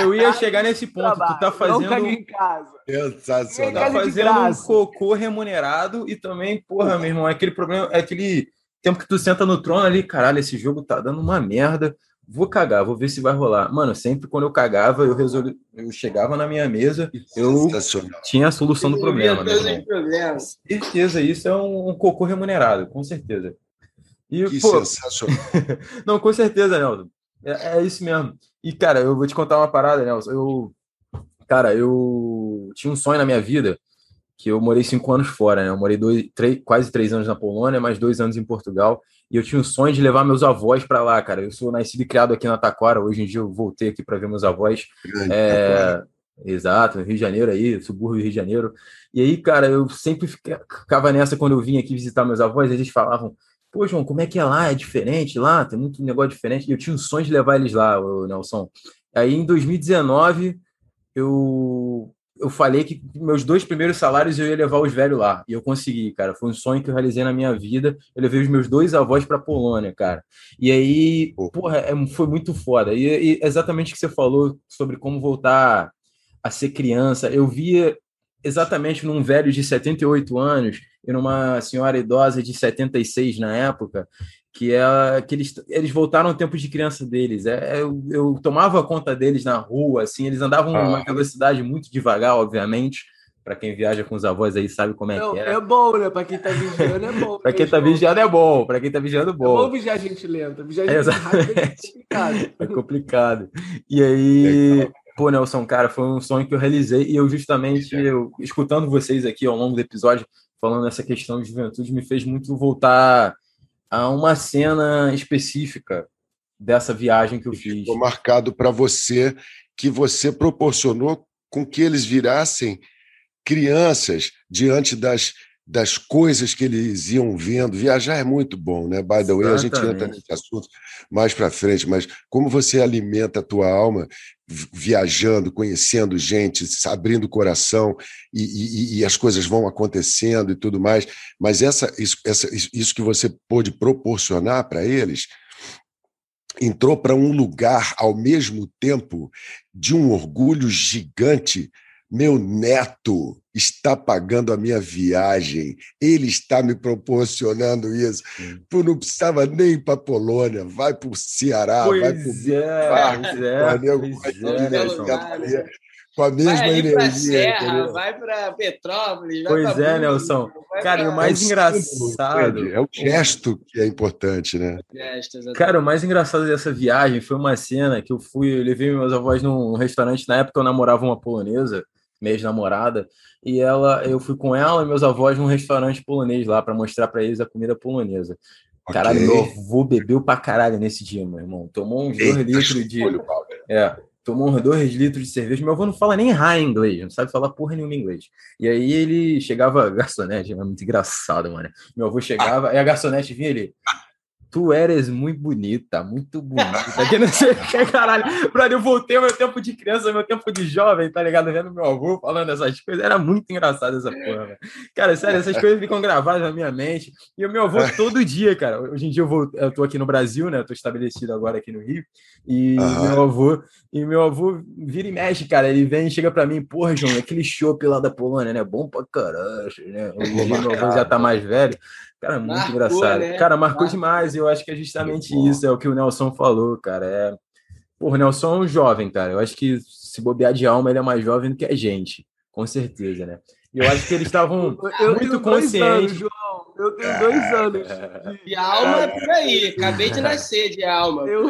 Eu ia chegar nesse ponto. Tu tá fazendo. Não em casa. Sensacional. Tá fazendo um cocô remunerado e também, porra, meu irmão, é aquele problema, é aquele tempo que tu senta no trono ali, caralho, esse jogo tá dando uma merda. Vou cagar, vou ver se vai rolar. Mano, sempre quando eu cagava, eu resolvi, eu chegava na minha mesa, eu tinha a solução do problema. Né, certeza, isso é um, um, cocô remunerado, com certeza. E, que pô, sensacional. não, com certeza, Nelson. É, é, isso mesmo. E, cara, eu vou te contar uma parada, Nelson. Eu, cara, eu tinha um sonho na minha vida que eu morei cinco anos fora, né? Eu morei dois, três, quase três anos na Polônia, mais dois anos em Portugal. E eu tinha o sonho de levar meus avós para lá, cara. Eu sou nascido e criado aqui na Taquara. Hoje em dia eu voltei aqui para ver meus avós. É, exato, Rio de Janeiro aí, subúrbio do Rio de Janeiro. E aí, cara, eu sempre ficava nessa quando eu vim aqui visitar meus avós. Eles falavam: Pô, João, como é que é lá? É diferente lá? Tem muito negócio diferente. E eu tinha o sonho de levar eles lá, Nelson. Aí em 2019 eu eu falei que meus dois primeiros salários eu ia levar os velhos lá. E eu consegui, cara. Foi um sonho que eu realizei na minha vida. Eu levei os meus dois avós para Polônia, cara. E aí, porra, é, foi muito foda. E, e, exatamente o que você falou sobre como voltar a ser criança. Eu via exatamente num velho de 78 anos e numa senhora idosa de 76 na época, que é que eles, eles voltaram ao tempo de criança deles. É, é, eu, eu tomava conta deles na rua, assim, eles andavam ah. numa velocidade muito devagar, obviamente. Para quem viaja com os avós aí sabe como é Não, que é. É bom, né? Para quem tá vigiando é bom. para quem tá vigiando é bom. Para quem tá vigiando é bom. É bom vigiar gente lenta. Vigiar gente é, rápida é complicado. É complicado. E aí, pô, Nelson, cara, foi um sonho que eu realizei e eu justamente, eu, escutando vocês aqui ao longo do episódio, falando essa questão de juventude, me fez muito voltar a uma cena específica dessa viagem que eu fiz. Ficou marcado para você que você proporcionou com que eles virassem crianças diante das, das coisas que eles iam vendo. Viajar é muito bom, né? By the way, a gente entra nesse assunto mais para frente, mas como você alimenta a tua alma viajando, conhecendo gente, abrindo o coração e, e, e, as coisas vão acontecendo e tudo mais, mas essa, isso, essa, isso que você pôde proporcionar para eles entrou para um lugar ao mesmo tempo de um orgulho gigante. Meu neto está pagando a minha viagem, ele está me proporcionando isso. Tu não precisava nem ir para Polônia, vai para o Ceará, pois vai para o. É, pois é, com a mesma vai energia. Serra, vai para Petrópolis. Vai pois é, Nelson. Cara, pra... o mais é engraçado. É o gesto que é importante, né? Gesto, Cara, o mais engraçado dessa viagem foi uma cena que eu fui, eu levei meus avós num restaurante. Na época eu namorava uma polonesa, minha ex-namorada, e ela, eu fui com ela e meus avós num restaurante polonês lá para mostrar para eles a comida polonesa. Okay. Caralho, meu avô bebeu pra caralho nesse dia, meu irmão. Tomou uns dois litros de. É, tomou uns dois litros de cerveja. Meu avô não fala nem high inglês, não sabe falar porra nenhuma inglês. E aí ele chegava, garçonete, é muito engraçado, mano. Meu avô chegava, e a garçonete vinha ali. Tu eres muito bonita, muito bonita. Que não sei o que, caralho. Brother, eu voltei ao meu tempo de criança, ao meu tempo de jovem, tá ligado? Vendo meu avô falando essas coisas. Era muito engraçado essa porra, velho. Cara, sério, essas coisas ficam gravadas na minha mente. E o meu avô todo dia, cara. Hoje em dia eu, vou, eu tô aqui no Brasil, né? Eu tô estabelecido agora aqui no Rio. E uhum. meu avô, e meu avô vira e mexe, cara. Ele vem e chega pra mim, porra, João, aquele chopp lá da Polônia, né? Bom pra caralho, né? Hoje meu avô já tá mais velho. Cara, muito marcou, engraçado. Né? Cara, marcou, marcou demais. Eu acho que é justamente isso, é o que o Nelson falou, cara. É... Porra, o Nelson é um jovem, cara. Eu acho que se bobear de alma, ele é mais jovem do que a gente, com certeza, né? E eu acho que eles estavam muito conscientes. Anos, João. Eu tenho dois é. anos. De alma é por aí. Acabei de nascer de alma. Eu...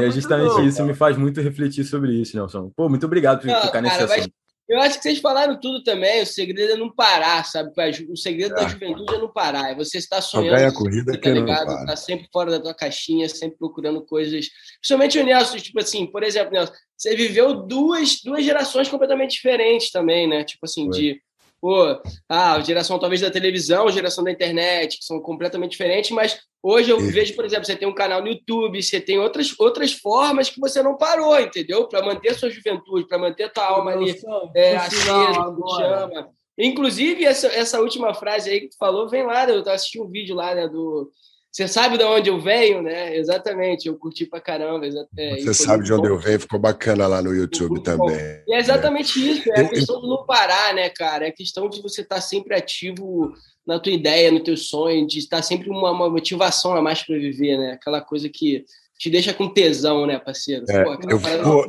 É justamente isso me faz muito refletir sobre isso, Nelson. Pô, muito obrigado por Não, ficar nesse assunto. Eu acho que vocês falaram tudo também. O segredo é não parar, sabe? O segredo é. da juventude é não parar. É você estar sonhando. Ganha a corrida tá ligado? Tá sempre fora da tua caixinha, sempre procurando coisas. Principalmente o Nelson, tipo assim, por exemplo, Nelson, você viveu duas, duas gerações completamente diferentes também, né? Tipo assim, Foi. de pô, ah, geração talvez da televisão, geração da internet, que são completamente diferentes, mas hoje eu vejo, por exemplo, você tem um canal no YouTube, você tem outras, outras formas que você não parou, entendeu? Para manter a sua juventude, para manter a tua alma ali é, acesa, chama. Inclusive, essa, essa última frase aí que tu falou, vem lá, eu assisti um vídeo lá, né, do você sabe de onde eu venho, né? Exatamente, eu curti pra caramba. É, Você sabe de onde bom. eu venho, ficou bacana lá no YouTube também. E é exatamente né? isso, é a questão eu... de não parar, né, cara? É a questão de você estar tá sempre ativo na tua ideia, no teu sonho, de estar sempre uma, uma motivação a mais para viver, né? Aquela coisa que te deixa com tesão, né, parceiro? É, Pô, eu vou,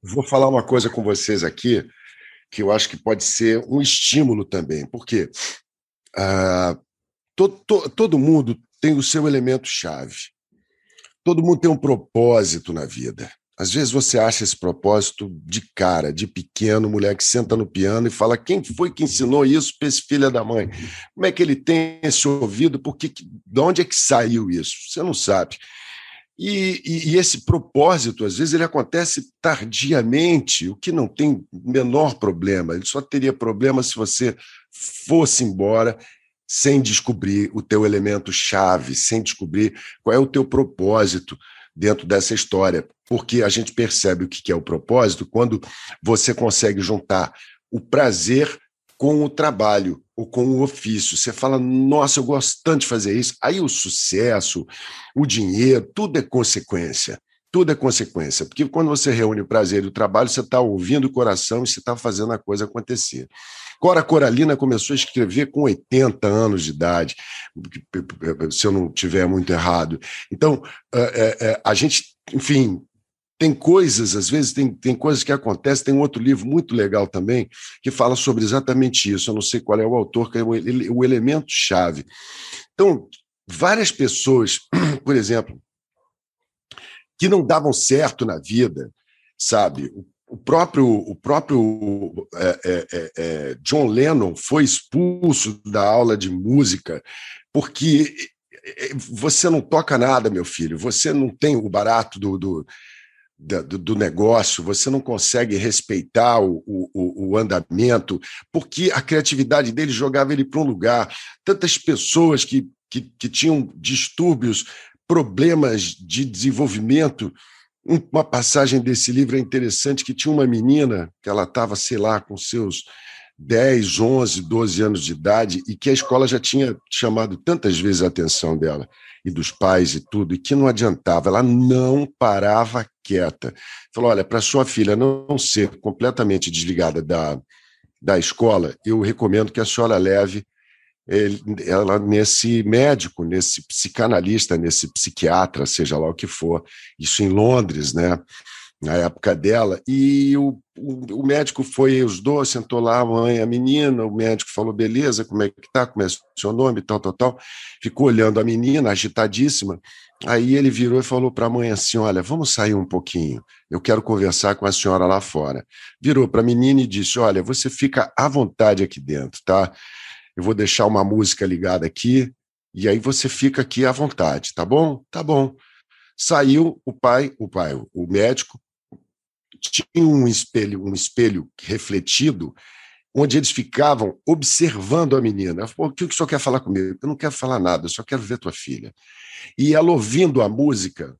vou falar uma coisa com vocês aqui que eu acho que pode ser um estímulo também, porque uh, todo, to, todo mundo tem o seu elemento chave. Todo mundo tem um propósito na vida. Às vezes você acha esse propósito de cara, de pequeno, mulher que senta no piano e fala: quem foi que ensinou isso para esse filho da mãe? Como é que ele tem esse ouvido? Por que, de onde é que saiu isso? Você não sabe. E, e, e, esse propósito, às vezes, ele acontece tardiamente, o que não tem menor problema. Ele só teria problema se você fosse embora sem descobrir o teu elemento chave, sem descobrir qual é o teu propósito dentro dessa história, porque a gente percebe o que é o propósito quando você consegue juntar o prazer com o trabalho ou com o ofício. Você fala, nossa, eu gosto tanto de fazer isso. Aí o sucesso, o dinheiro, tudo é consequência. Tudo é consequência, porque quando você reúne o prazer e o trabalho, você está ouvindo o coração e você está fazendo a coisa acontecer. Cora Coralina começou a escrever com 80 anos de idade, se eu não tiver muito errado. Então, é, é, a gente, enfim, tem coisas, às vezes, tem, tem coisas que acontecem. Tem um outro livro muito legal também que fala sobre exatamente isso. Eu não sei qual é o autor, que é o, o elemento-chave. Então, várias pessoas, por exemplo, que não davam certo na vida, sabe? O próprio, o próprio é, é, é, é, John Lennon foi expulso da aula de música porque você não toca nada, meu filho. Você não tem o barato do, do, do, do negócio, você não consegue respeitar o, o, o, andamento, porque a criatividade dele jogava ele para um lugar. Tantas pessoas que, que, que tinham distúrbios, problemas de desenvolvimento. Uma passagem desse livro é interessante que tinha uma menina que ela estava, sei lá, com seus 10, 11, 12 anos de idade e que a escola já tinha chamado tantas vezes a atenção dela e dos pais e tudo, e que não adiantava, ela não parava quieta. Falou: olha, para sua filha não ser completamente desligada da, da escola, eu recomendo que a senhora leve ele, ela nesse médico, nesse psicanalista, nesse psiquiatra, seja lá o que for, isso em Londres, né? na época dela, e o, o, o, médico foi os dois, sentou lá a mãe, a menina, o médico falou, beleza, como é que tá, como é o seu nome, tal, tal, tal, ficou olhando a menina, agitadíssima, aí ele virou e falou para a mãe assim, olha, vamos sair um pouquinho, eu quero conversar com a senhora lá fora. Virou para a menina e disse, olha, você fica à vontade aqui dentro, tá? Eu vou deixar uma música ligada aqui, e aí você fica aqui à vontade, tá bom? Tá bom. Saiu o pai, o pai, o médico, tinha um espelho, um espelho refletido, onde eles ficavam observando a menina. Ela falou, o que o senhor quer falar comigo? Eu não quero falar nada, eu só quero ver tua filha. E ela ouvindo a música,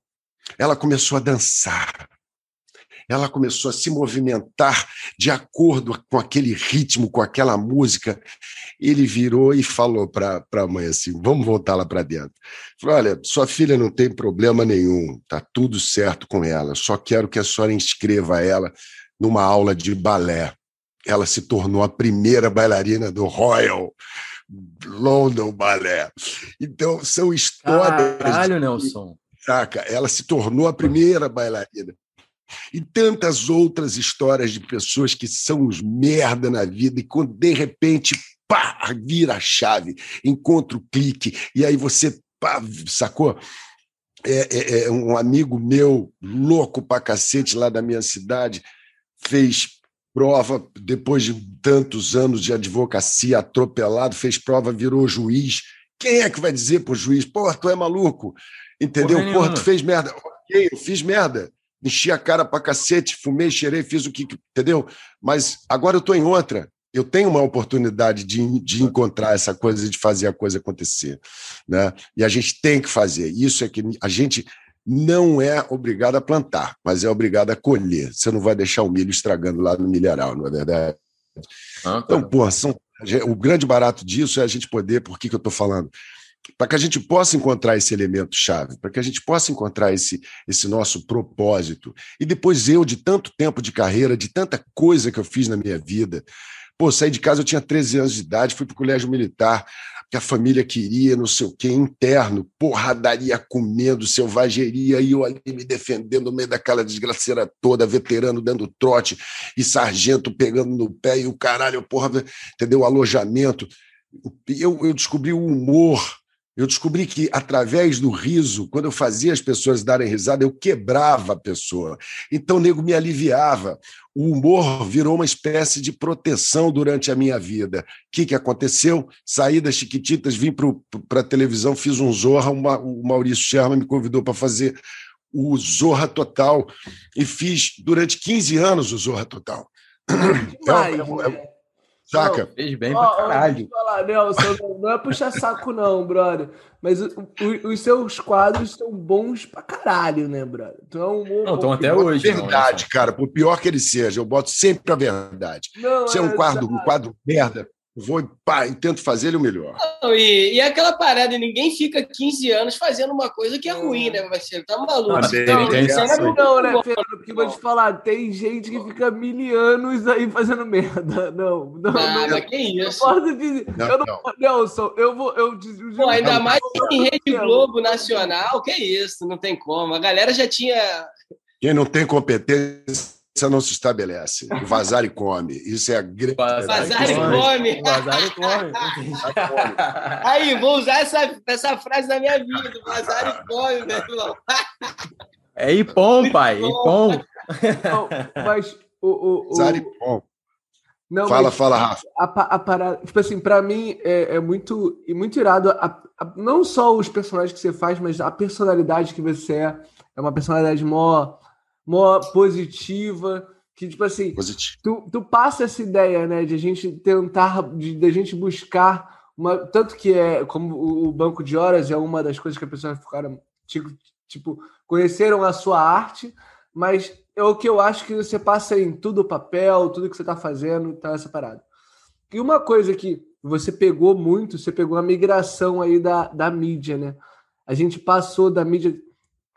ela começou a dançar ela começou a se movimentar de acordo com aquele ritmo, com aquela música. Ele virou e falou para a mãe assim: vamos voltar lá para dentro. Falou: olha, sua filha não tem problema nenhum, tá tudo certo com ela, só quero que a senhora inscreva ela numa aula de balé. Ela se tornou a primeira bailarina do Royal. London Ballet. Então, são histórias. Caralho, Nelson. Saca? Ela se tornou a primeira bailarina. E tantas outras histórias de pessoas que são os merda na vida e quando de repente, pá, vira a chave, encontra o clique, e aí você, pá, sacou? É, é, é, um amigo meu, louco pra cacete, lá da minha cidade, fez prova, depois de tantos anos de advocacia atropelado, fez prova, virou juiz. Quem é que vai dizer pro juiz, pô, tu é maluco? Entendeu? Porra, tu fez merda. Ok, eu fiz merda enchi a cara pra cacete, fumei, cheirei, fiz o que. Entendeu? Mas agora eu estou em outra. Eu tenho uma oportunidade de, de encontrar essa coisa, de fazer a coisa acontecer. Né? E a gente tem que fazer. Isso é que a gente não é obrigado a plantar, mas é obrigado a colher. Você não vai deixar o milho estragando lá no milharal, não é verdade? Ah, tá. Então, pô, são, o grande barato disso é a gente poder, por que, que eu estou falando? Para que a gente possa encontrar esse elemento chave, para que a gente possa encontrar esse, esse nosso propósito. E depois eu, de tanto tempo de carreira, de tanta coisa que eu fiz na minha vida, pô, saí de casa, eu tinha 13 anos de idade, fui para o colégio militar, que a família queria, não sei o quê, interno, porradaria comendo, selvageria, e eu ali me defendendo no meio daquela desgraceira toda, veterano dando trote, e sargento pegando no pé, e o caralho, porra, entendeu? Alojamento. Eu, eu descobri o humor eu descobri que, através do riso, quando eu fazia as pessoas darem risada, eu quebrava a pessoa. Então, o nego me aliviava. O humor virou uma espécie de proteção durante a minha vida. O que, que aconteceu? Saí das Chiquititas, vim para a televisão, fiz um Zorra. Uma, o Maurício Sherman me convidou para fazer o Zorra Total. E fiz durante 15 anos o Zorra Total. Demais, é, é, é, Saca? Não, fez bem pra caralho. Falar, Nelson, não é puxar saco, não, brother. Mas o, o, os seus quadros são bons pra caralho, né, brother? Tu é um Não, estão até hoje. Verdade, não, cara. Por pior que ele seja, eu boto sempre a verdade. Não, Se é, é um quadro, um quadro merda, vou e pá, e tento fazer ele o melhor. Não, e, e aquela parada, ninguém fica 15 anos fazendo uma coisa que é ruim, né, Marcelo? Tá maluco? Também, não, tem não, não, não, né, Fernando? Porque vou te falar, tem gente que fica mil anos aí fazendo merda. Não, não, ah, não. Mas que isso? Eu dizer, não, eu não, Nelson, eu vou. Eu, eu, Pô, ainda mais em Rede Globo Nacional, que isso, não tem como. A galera já tinha. Quem não tem competência não se estabelece. Vazar e come. Isso é a grande. Vazar e come. Vazar e come. Aí, vou usar essa, essa frase na minha vida. Vazar e come, meu irmão. É Ipom, pai. Ipom. Não, mas o. o, o... Vazar e come. Não, fala, fala, Rafa. A, a, parada, tipo assim, pra mim é, é muito, muito irado. A, a, não só os personagens que você faz, mas a personalidade que você é. É uma personalidade mó, mó positiva. Que, tipo assim, tu, tu passa essa ideia, né, de a gente tentar, de, de a gente buscar uma. Tanto que é, como o, banco de horas é uma das coisas que as pessoas ficaram, tipo, tipo, conheceram a sua arte, mas é o que eu acho que você passa em tudo o papel, tudo que você está fazendo, tá essa parada. E uma coisa que você pegou muito, você pegou a migração aí da, da mídia, né? A gente passou da mídia,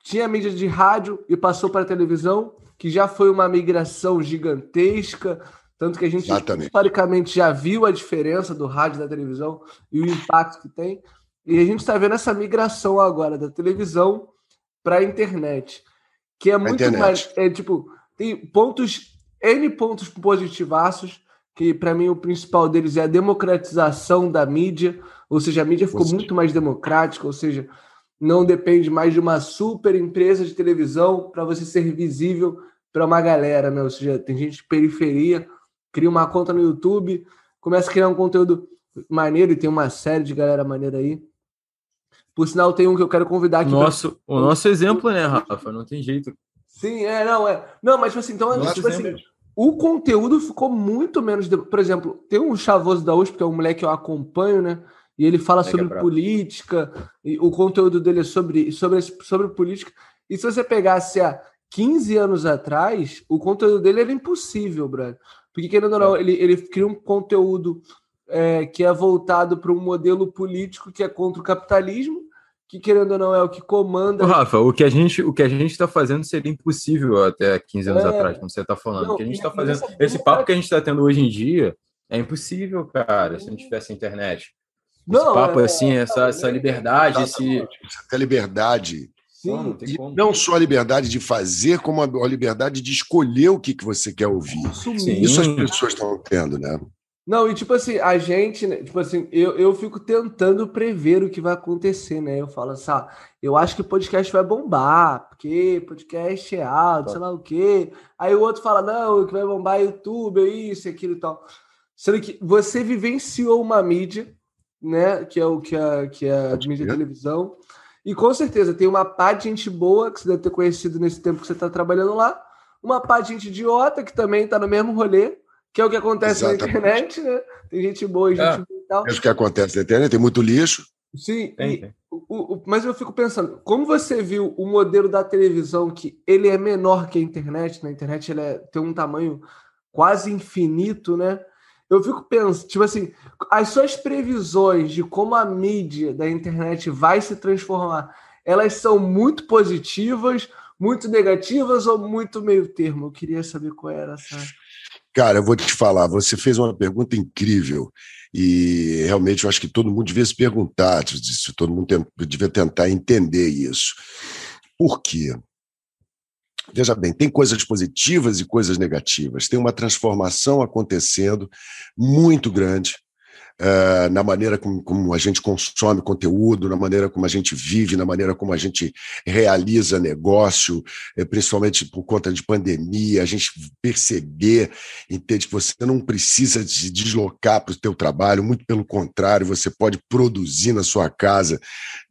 tinha mídia de rádio e passou para a televisão, que já foi uma migração gigantesca, tanto que a gente Exatamente. historicamente já viu a diferença do rádio e da televisão e o impacto que tem. E a gente está vendo essa migração agora da televisão para a internet que é muito mais. É, tipo, tem pontos, N pontos positivaços, que para mim o principal deles é a democratização da mídia, ou seja, a mídia ficou muito mais democrática, ou seja, não depende mais de uma super empresa de televisão para você ser visível para uma galera, né? Ou seja, tem gente de periferia, cria uma conta no YouTube, começa a criar um conteúdo maneiro e tem uma série de galera maneira aí. Por sinal, tem um que eu quero convidar aqui. Nosso, pra... O nosso exemplo, né, Rafa? Não tem jeito. Sim, é, não, é. Não, mas tipo assim, então, tipo assim, o conteúdo ficou muito menos. De... Por exemplo, tem um chavoso da USP, que é um moleque que eu acompanho, né? E ele fala sobre política, e o conteúdo dele é sobre, sobre, sobre política. E se você pegasse há 15 anos atrás, o conteúdo dele era impossível, brother. Porque, querendo ou não, é. ele, ele cria um conteúdo é, que é voltado para um modelo político que é contra o capitalismo, que querendo ou não é o que comanda. Ô, Rafa, o que a gente o que a gente está fazendo seria impossível até 15 anos é... atrás, como você está falando. Não, o que a gente está fazendo, esse papo que a gente está tendo hoje em dia é impossível, cara, se não tivesse internet. Esse não, papo é, assim, essa, essa liberdade, esse essa liberdade. Sim. Não, não, só a liberdade de fazer, como a, liberdade de escolher o que, que você quer ouvir. Isso, Isso as pessoas estão tendo, né? Não, e tipo assim, a gente, né, tipo assim, eu, eu fico tentando prever o que vai acontecer, né? Eu falo assim, ah, eu acho que podcast vai bombar, porque podcast é alto, sei lá o quê. Aí o outro fala, não, o que vai bombar é YouTube, é isso, aquilo e tal. Sendo que você vivenciou uma mídia, né? Que é o que a, que é a mídia de televisão. E com certeza tem uma pá de gente boa que você deve ter conhecido nesse tempo que você está trabalhando lá, uma pá de gente idiota que também está no mesmo rolê que é o que acontece Exatamente. na internet, né? Tem gente boa e gente é. ruim e tal. É o que acontece na internet, tem muito lixo. Sim, tem, e, tem. O, o, mas eu fico pensando, como você viu o modelo da televisão que ele é menor que a internet, na internet ele é, tem um tamanho quase infinito, né? Eu fico pensando, tipo assim, as suas previsões de como a mídia da internet vai se transformar, elas são muito positivas, muito negativas ou muito meio termo? Eu queria saber qual era essa. Cara, eu vou te falar, você fez uma pergunta incrível e realmente eu acho que todo mundo devia se perguntar, se todo mundo devia tentar entender isso. Por quê? Veja bem, tem coisas positivas e coisas negativas. Tem uma transformação acontecendo muito grande uh, na maneira como, como, a gente consome conteúdo, na maneira como a gente vive, na maneira como a gente realiza negócio, uh, principalmente por conta de pandemia, a gente perceber, entende que você não precisa se deslocar para o teu trabalho, muito pelo contrário, você pode produzir na sua casa,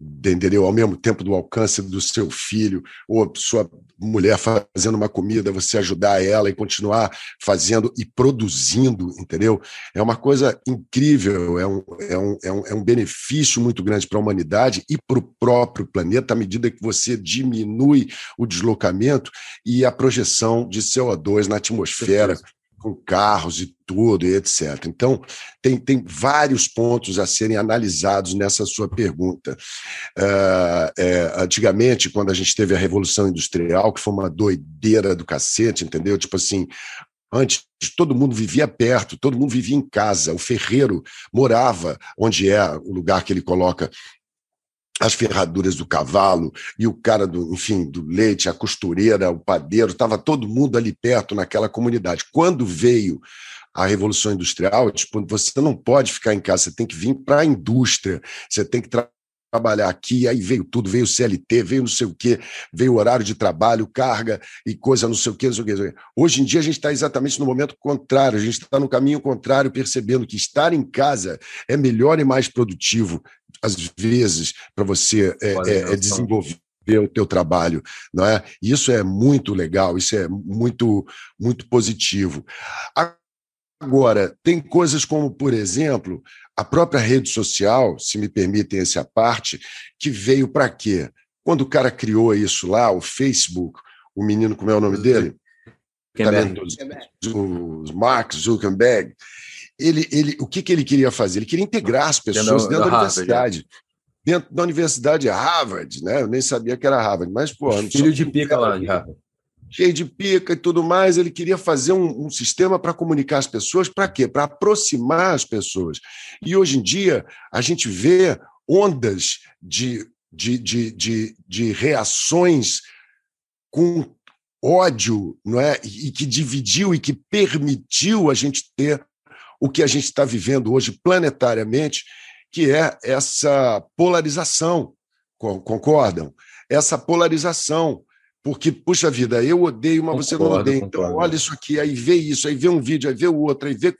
entendeu? Ao mesmo tempo do alcance do seu filho ou sua mulher fazendo uma comida, você ajudar ela e continuar fazendo e produzindo, entendeu? É uma coisa incrível, é um, é um, é um, é um benefício muito grande para a humanidade e para o próprio planeta, à medida que você diminui o deslocamento e a projeção de CO2 na atmosfera com carros e tudo, e etc. Então, tem, tem vários pontos a serem analisados nessa sua pergunta. Uh, é, antigamente, quando a gente teve a Revolução Industrial, que foi uma doideira do cacete, entendeu? Tipo assim, Antes, todo mundo vivia perto, todo mundo vivia em casa. O ferreiro morava onde é o lugar que ele coloca as ferraduras do cavalo e o cara do, enfim, do leite, a costureira, o padeiro, estava todo mundo ali perto naquela comunidade. Quando veio a revolução industrial, tipo, você não pode ficar em casa, você tem que vir para a indústria, você tem que trabalhar aqui, aí veio tudo, veio CLT, veio não sei o quê, veio horário de trabalho, carga e coisa não sei o quê, não sei o quê. Hoje em dia a gente está exatamente no momento contrário, a gente está no caminho contrário, percebendo que estar em casa é melhor e mais produtivo, às vezes, para você é, é, é desenvolver o teu trabalho, não é? Isso é muito legal, isso é muito muito positivo. Agora, tem coisas como, por exemplo, a própria rede social, se me permitem essa parte, que veio para quê? Quando o cara criou isso lá, o Facebook, o menino, como é o nome dele? O Mark Zuckerberg. Ele, ele, o que, que ele queria fazer? Ele queria integrar as pessoas dentro da, da universidade. Dentro da universidade Harvard, né? Eu nem sabia que era Harvard, mas, pô. Filho de pica lá de Harvard cheio de pica e tudo mais. Ele queria fazer um, um sistema para comunicar as pessoas, para quê? Para aproximar as pessoas. E hoje em dia, a gente vê ondas de, de, de, de, de reações com ódio, não é? E que dividiu e que permitiu a gente ter o que a gente está vivendo hoje planetariamente, que é essa polarização. Concordam? Essa polarização porque, puxa vida, eu odeio, mas concordo, você não odeia. Então, concordo. olha isso aqui, aí vê isso, aí vê um vídeo, aí vê o outro, aí vê.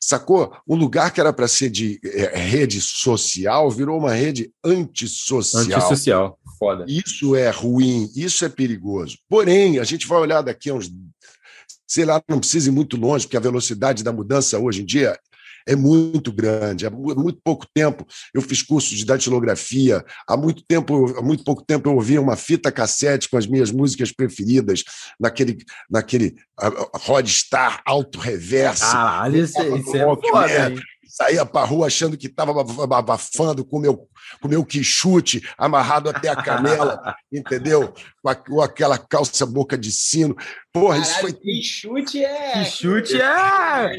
Sacou? Um lugar que era para ser de é, rede social virou uma rede antissocial. Antissocial, foda. Isso é ruim, isso é perigoso. Porém, a gente vai olhar daqui a uns. Sei lá, não precisa ir muito longe, porque a velocidade da mudança hoje em dia é muito grande. Há muito pouco tempo eu fiz curso de datilografia, há muito tempo, há muito pouco tempo eu ouvia uma fita cassete com as minhas músicas preferidas naquele naquele Rodstar alto reverso. Caralho, isso, isso é foda, saía para rua achando que estava abafando com meu com meu quichute amarrado até a canela, entendeu? Com, a, com, aquela calça boca de sino. Porra, Caralho, isso foi. Quichute é. Quichute é.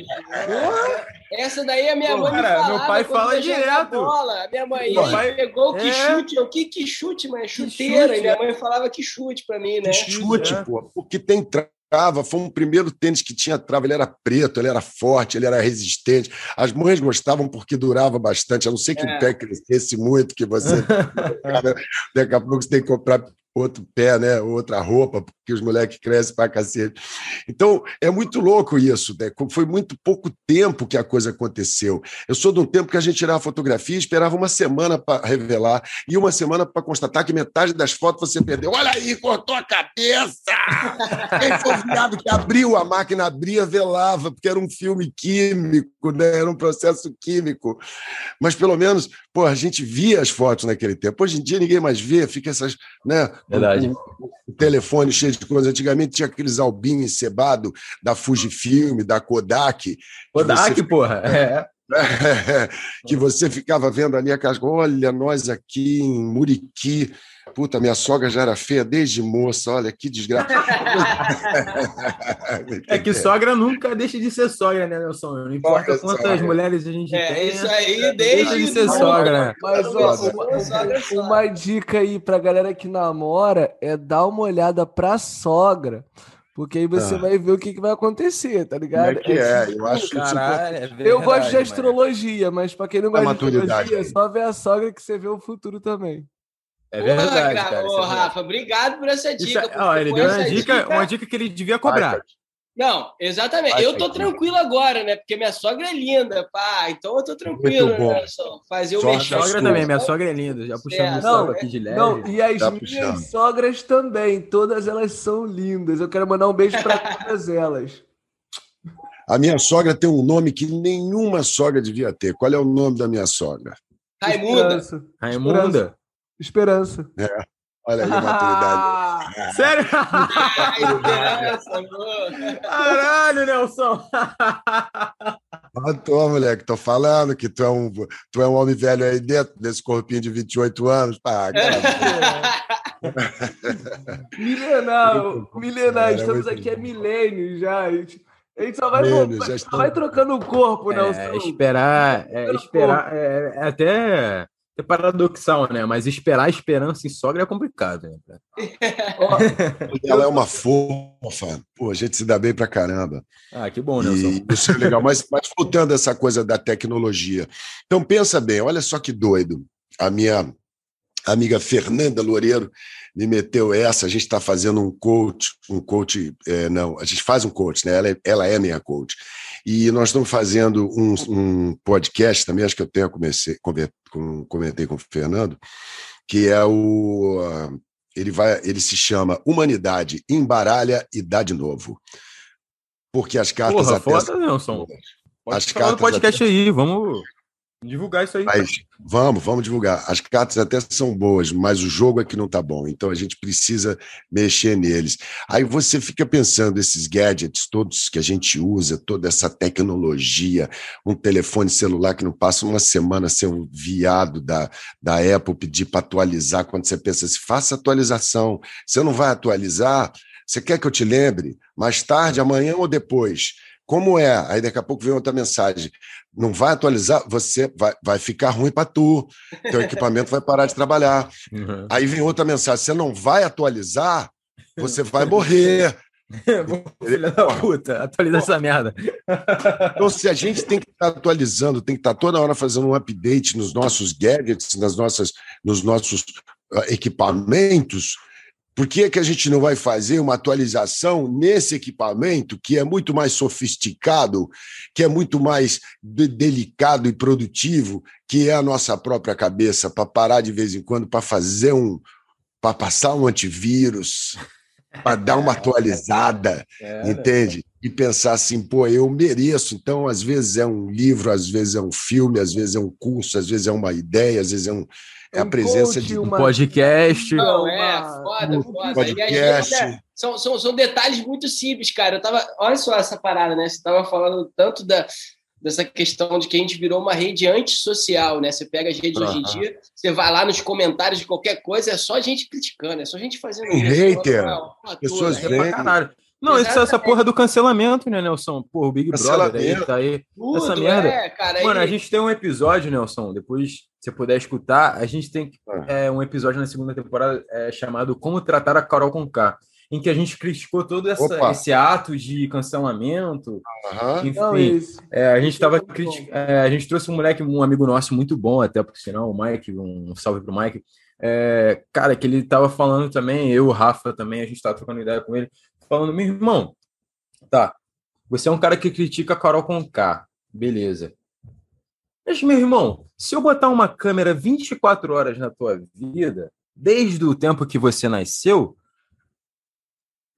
Essa daí a minha Pô, mãe cara, falava, meu pai fala direto. Bola. Minha mãe pai... pegou o quichute. É. O que quichute, mas chuteira. E minha mãe falava quichute para mim, né? Quichute, é. pô. Porque tem trava, foi um primeiro tênis que tinha trava, ele era preto, ele era forte, ele era resistente. As mães gostavam porque durava bastante, a não ser que é. o pé crescesse muito, que você. Daqui a pouco você tem que comprar outro pé, né? outra roupa, porque os moleques crescem para cacete. Então, é muito louco isso. Né? Foi muito pouco tempo que a coisa aconteceu. Eu sou de um tempo que a gente tirava fotografia e esperava uma semana para revelar e uma semana para constatar que metade das fotos você perdeu. Olha aí, cortou a cabeça! Quem foi viado que abriu a máquina, abria, velava, porque era um filme químico, né? era um processo químico. Mas, pelo menos, pô, a gente via as fotos naquele tempo. Hoje em dia, ninguém mais vê, fica essas... Né? Verdade. O, telefone cheio de coisas. Antigamente tinha aqueles albinhos encebado da Fujifilm, da Kodak. Kodak, porra. É. que você ficava vendo ali aquelas. Olha, nós aqui em Muriqui. Puta, minha sogra já era feia desde moça, olha que desgraça. é que sogra nunca deixa de ser sogra, né, Nelson? Não importa quantas sogra. mulheres a gente é, tem. Isso aí, desde deixa de ser sogra. Mas ó, uma, uma dica aí pra galera que namora é dar uma olhada pra sogra. Porque aí você ah. vai ver o que, que, vai acontecer, tá ligado? É que é, eu acho Caralho, é verdade, Eu gosto de astrologia, mas para quem não gosta de astrologia, é só ver a sogra que você vê o futuro também. É verdade, cara. Ô, é Rafa, obrigado por essa dica. Isso, ó, ele deu uma dica, dica, uma dica que ele devia cobrar. Não, exatamente. eu tô tranquilo agora, né? Porque minha sogra é linda, pá. Então eu tô tranquilo, né? Só fazer o Minha sogra também, minha sogra é linda. Já puxamos o saco aqui de leve. Não, e as minhas puxando. sogras também. Todas elas são lindas. Eu quero mandar um beijo para todas elas. A minha sogra tem um nome que nenhuma sogra devia ter. Qual é o nome da minha sogra? Raimunda. Esperança. Raimunda. Esperança. É. Olha aí a maturidade. Sério? Caralho, Nelson! Ah, tô, moleque, tô falando que tu é, um, tu é um homem velho aí dentro desse corpinho de 28 anos. Pá, milenar, milenar, estamos aqui há milênios já. A gente, a gente só vai, só vai trocando o corpo, é, Nelson. Esperar, é, esperar, é, é até é paradoxal, né? Mas esperar a esperança em sogra é complicado. Né? Ela é uma fofa. Pô, a gente se dá bem pra caramba. Ah, que bom, Nelson. isso é legal. Mas, mas voltando essa coisa da tecnologia. Então, pensa bem, olha só que doido. A minha, amiga Fernanda Loureiro me meteu essa. A gente está fazendo um coach, um coach, é, não, a gente faz um coach, né? Ela é, ela é minha coach. E nós estamos fazendo um, um podcast também, acho que eu tenho comecei, comentei com o Fernando, que é o. Ele, vai, ele se chama Humanidade, Embaralha e Dá de Novo. Porque as cartas Porra, até. Foda, Nelson. Pode as cartas podcast até... aí, vamos divulgar isso aí. Mas, vamos, vamos divulgar. As cartas até são boas, mas o jogo é que não tá bom. Então a gente precisa mexer neles. Aí você fica pensando esses gadgets todos que a gente usa, toda essa tecnologia, um telefone celular que não passa uma semana ser um viado da, da Apple pedir para atualizar. Quando você pensa assim, faça atualização. Você não vai atualizar? Você quer que eu te lembre? Mais tarde, amanhã ou depois? Como é? Aí daqui a pouco vem outra mensagem. Não vai atualizar, você vai, vai ficar ruim para tu. Teu equipamento vai parar de trabalhar. Uhum. Aí vem outra mensagem. Você não vai atualizar, você vai morrer. Filha da puta, atualiza essa merda. Então, se a gente tem que estar atualizando, tem que estar toda hora fazendo um update nos nossos gadgets, nas nossas, nos nossos ah, equipamentos, por que, que a gente não vai fazer uma atualização nesse equipamento que é muito mais sofisticado, que é muito mais de delicado e produtivo, que é a nossa própria cabeça, para parar de vez em quando, para fazer um. para passar um antivírus, para dar uma atualizada, é, entende? E pensar assim, pô, eu mereço. Então, às vezes é um livro, às vezes é um filme, às vezes é um curso, às vezes é uma ideia, às vezes é um é a presença coach, de um podcast. Não, é, foda, foda. Podcast. É, são, são, são detalhes muito simples, cara. Eu tava, olha só essa parada, né? Você tava falando tanto da, dessa questão de que a gente virou uma rede antissocial, né? Você pega as redes uhum. hoje em dia, você vai lá nos comentários de qualquer coisa, é só gente criticando, é só gente fazendo um hater. Pessoas vêm pra caralho. Não, isso, essa porra do cancelamento, né, Nelson? Pô, o Big Brother aí tá aí. Tudo, essa merda. É, cara, Mano, aí... a gente tem um episódio, Nelson, depois você puder escutar, a gente tem ah. é, um episódio na segunda temporada é, chamado Como Tratar a Carol com K, em que a gente criticou todo essa, esse ato de cancelamento. Uhum. Enfim, é, a gente tava critic... É, a gente trouxe um moleque, um amigo nosso muito bom, até porque senão, o Mike, um salve pro Mike. É, cara, que ele tava falando também, eu, o Rafa também, a gente tava trocando ideia com ele, falando, meu irmão, tá, você é um cara que critica a Carol com K, beleza. Mas, meu irmão, se eu botar uma câmera 24 horas na tua vida, desde o tempo que você nasceu,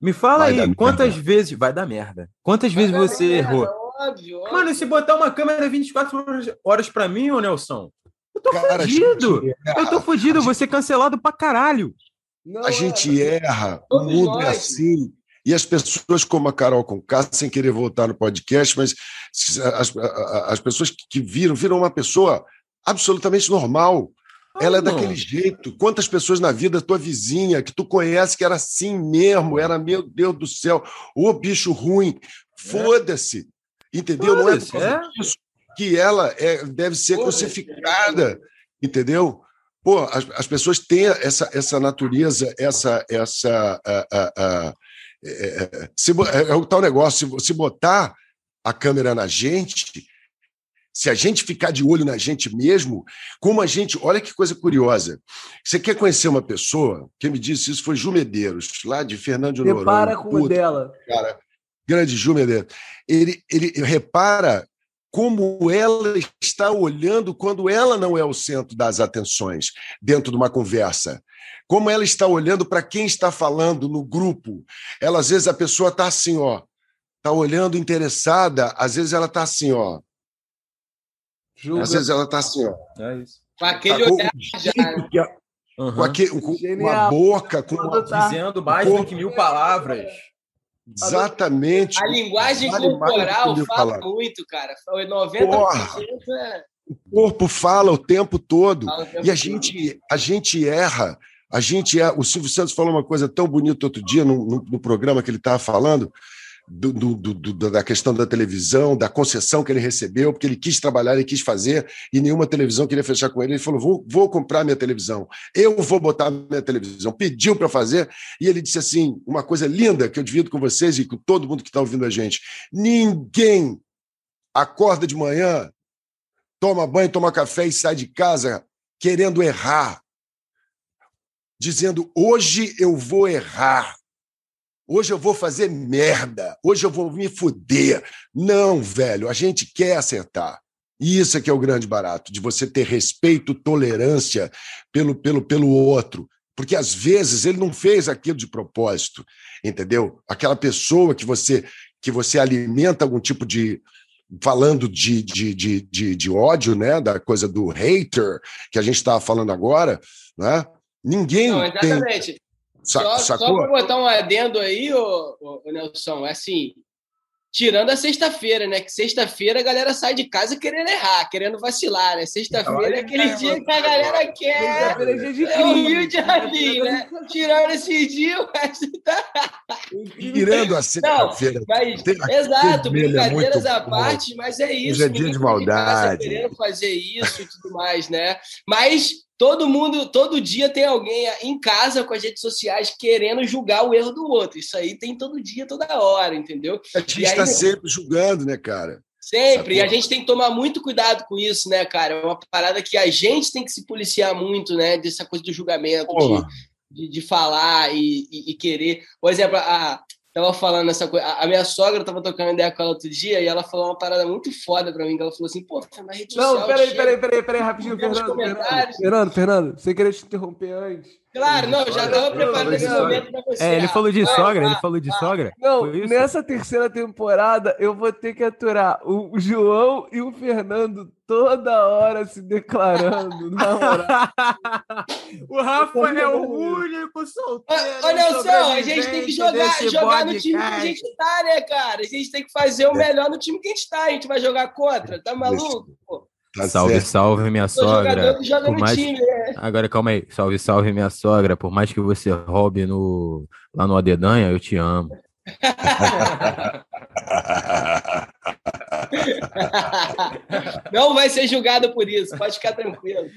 me fala vai aí, quantas merda. vezes. Vai dar merda. Quantas vai vezes você merda, errou? Óbvio, óbvio. Mano, se botar uma câmera 24 horas, horas pra mim, ô Nelson, eu tô Cara, fudido. Eu tô fudido, eu vou ser cancelado pra caralho. Não, a gente é. erra, o mundo é assim. E as pessoas como a Carol Conká, sem querer voltar no podcast, mas as, as pessoas que viram, viram uma pessoa absolutamente normal. Ela é daquele jeito. Quantas pessoas na vida, tua vizinha, que tu conhece, que era assim mesmo, era, meu Deus do céu, ô bicho ruim, foda-se. Entendeu? Não é por causa é? disso que ela é, deve ser crucificada. Entendeu? Pô, as, as pessoas têm essa, essa natureza, essa, essa é, é, é, se, é, é, o tal negócio, se, se botar a câmera na gente, se a gente ficar de olho na gente mesmo, como a gente. Olha que coisa curiosa. Você quer conhecer uma pessoa? Quem me disse isso foi Ju Medeiros, lá de Fernando de Noronha. Repara com o dela. Cara, grande Ju Medeiros. Ele, ele repara como ela está olhando quando ela não é o centro das atenções dentro de uma conversa como ela está olhando para quem está falando no grupo. Ela, às vezes, a pessoa está assim, ó, está olhando interessada, às vezes ela está assim, ó. Julga. Às vezes ela está assim, ó. É isso. Com aquele tá, olhar já. Uhum. Com, aquele, com uma boca, com uma, dizendo mais do que mil palavras. Exatamente. A linguagem vale corporal fala palavras. muito, cara. 90% Porra. é. O corpo fala o tempo todo. O tempo e a gente, a gente erra a gente é. O Silvio Santos falou uma coisa tão bonita outro dia no, no, no programa que ele estava falando. Do, do, do, da questão da televisão, da concessão que ele recebeu, porque ele quis trabalhar, ele quis fazer, e nenhuma televisão queria fechar com ele. Ele falou: vou, vou comprar minha televisão, eu vou botar minha televisão. Pediu para fazer, e ele disse assim: uma coisa linda que eu divido com vocês e com todo mundo que está ouvindo a gente: ninguém acorda de manhã, toma banho, toma café e sai de casa querendo errar dizendo: hoje eu vou errar, hoje eu vou fazer merda, hoje eu vou me fuder. Não, velho, a gente quer acertar. E isso é que é o grande barato, de você ter respeito, tolerância pelo, pelo, pelo outro. Porque às vezes ele não fez aquilo de propósito, entendeu? Aquela pessoa que você que você alimenta algum tipo de, falando de, de, de, de, de ódio, né? Da coisa do hater que a gente estava falando agora, né? Ninguém. Não, exatamente. Tem... Sa só, só para botar um adendo aí, ô, ô, Nelson, é assim, Tirando a sexta-feira, né? Que sexta-feira a galera sai de casa querendo errar, querendo vacilar, né? Sexta-feira é aquele dia que a galera quer. É o Rio de Janeiro, né? Tirando esse dia, o resto tá. Tirando a sexta-feira. Exato, brincadeiras à parte, mas é isso. Hoje é dia de maldade. Querendo fazer isso e tudo mais, né? Mas Todo mundo, todo dia tem alguém em casa com as redes sociais querendo julgar o erro do outro. Isso aí tem todo dia, toda hora, entendeu? A gente está sempre julgando, né, cara? Sempre. E a gente tem que tomar muito cuidado com isso, né, cara? É uma parada que a gente tem que se policiar muito, né? Dessa coisa do julgamento, de, de, de, falar e, e, e, querer. Por exemplo, a, tava falando essa coisa. A minha sogra tava tocando ideia com ela outro dia e ela falou uma parada muito foda pra mim. ela falou assim, pô, na rede social. Não, peraí, peraí, peraí, peraí, rapidinho, Fernando. Fernando, Fernando, Fernando, sem querer te interromper antes. Claro, não, já tava preparando esse momento pra você. É, ele falou de sogra, ele falou de sogra. Não, nessa terceira temporada eu vou ter que aturar o João e o Fernando toda hora se declarando. o Rafa é o único solteiro. Olha só, a gente tem que jogar, jogar no time que a gente tá, né, cara? A gente tem que fazer o melhor no time que a gente tá. A gente vai jogar contra, tá maluco? Pô. Tá salve, certo. salve, minha sogra. Por mais... Time, né? Agora, calma aí. Salve, salve, minha sogra. Por mais que você roube no... lá no Adedanha, eu te amo. Não vai ser julgado por isso, pode ficar tranquilo.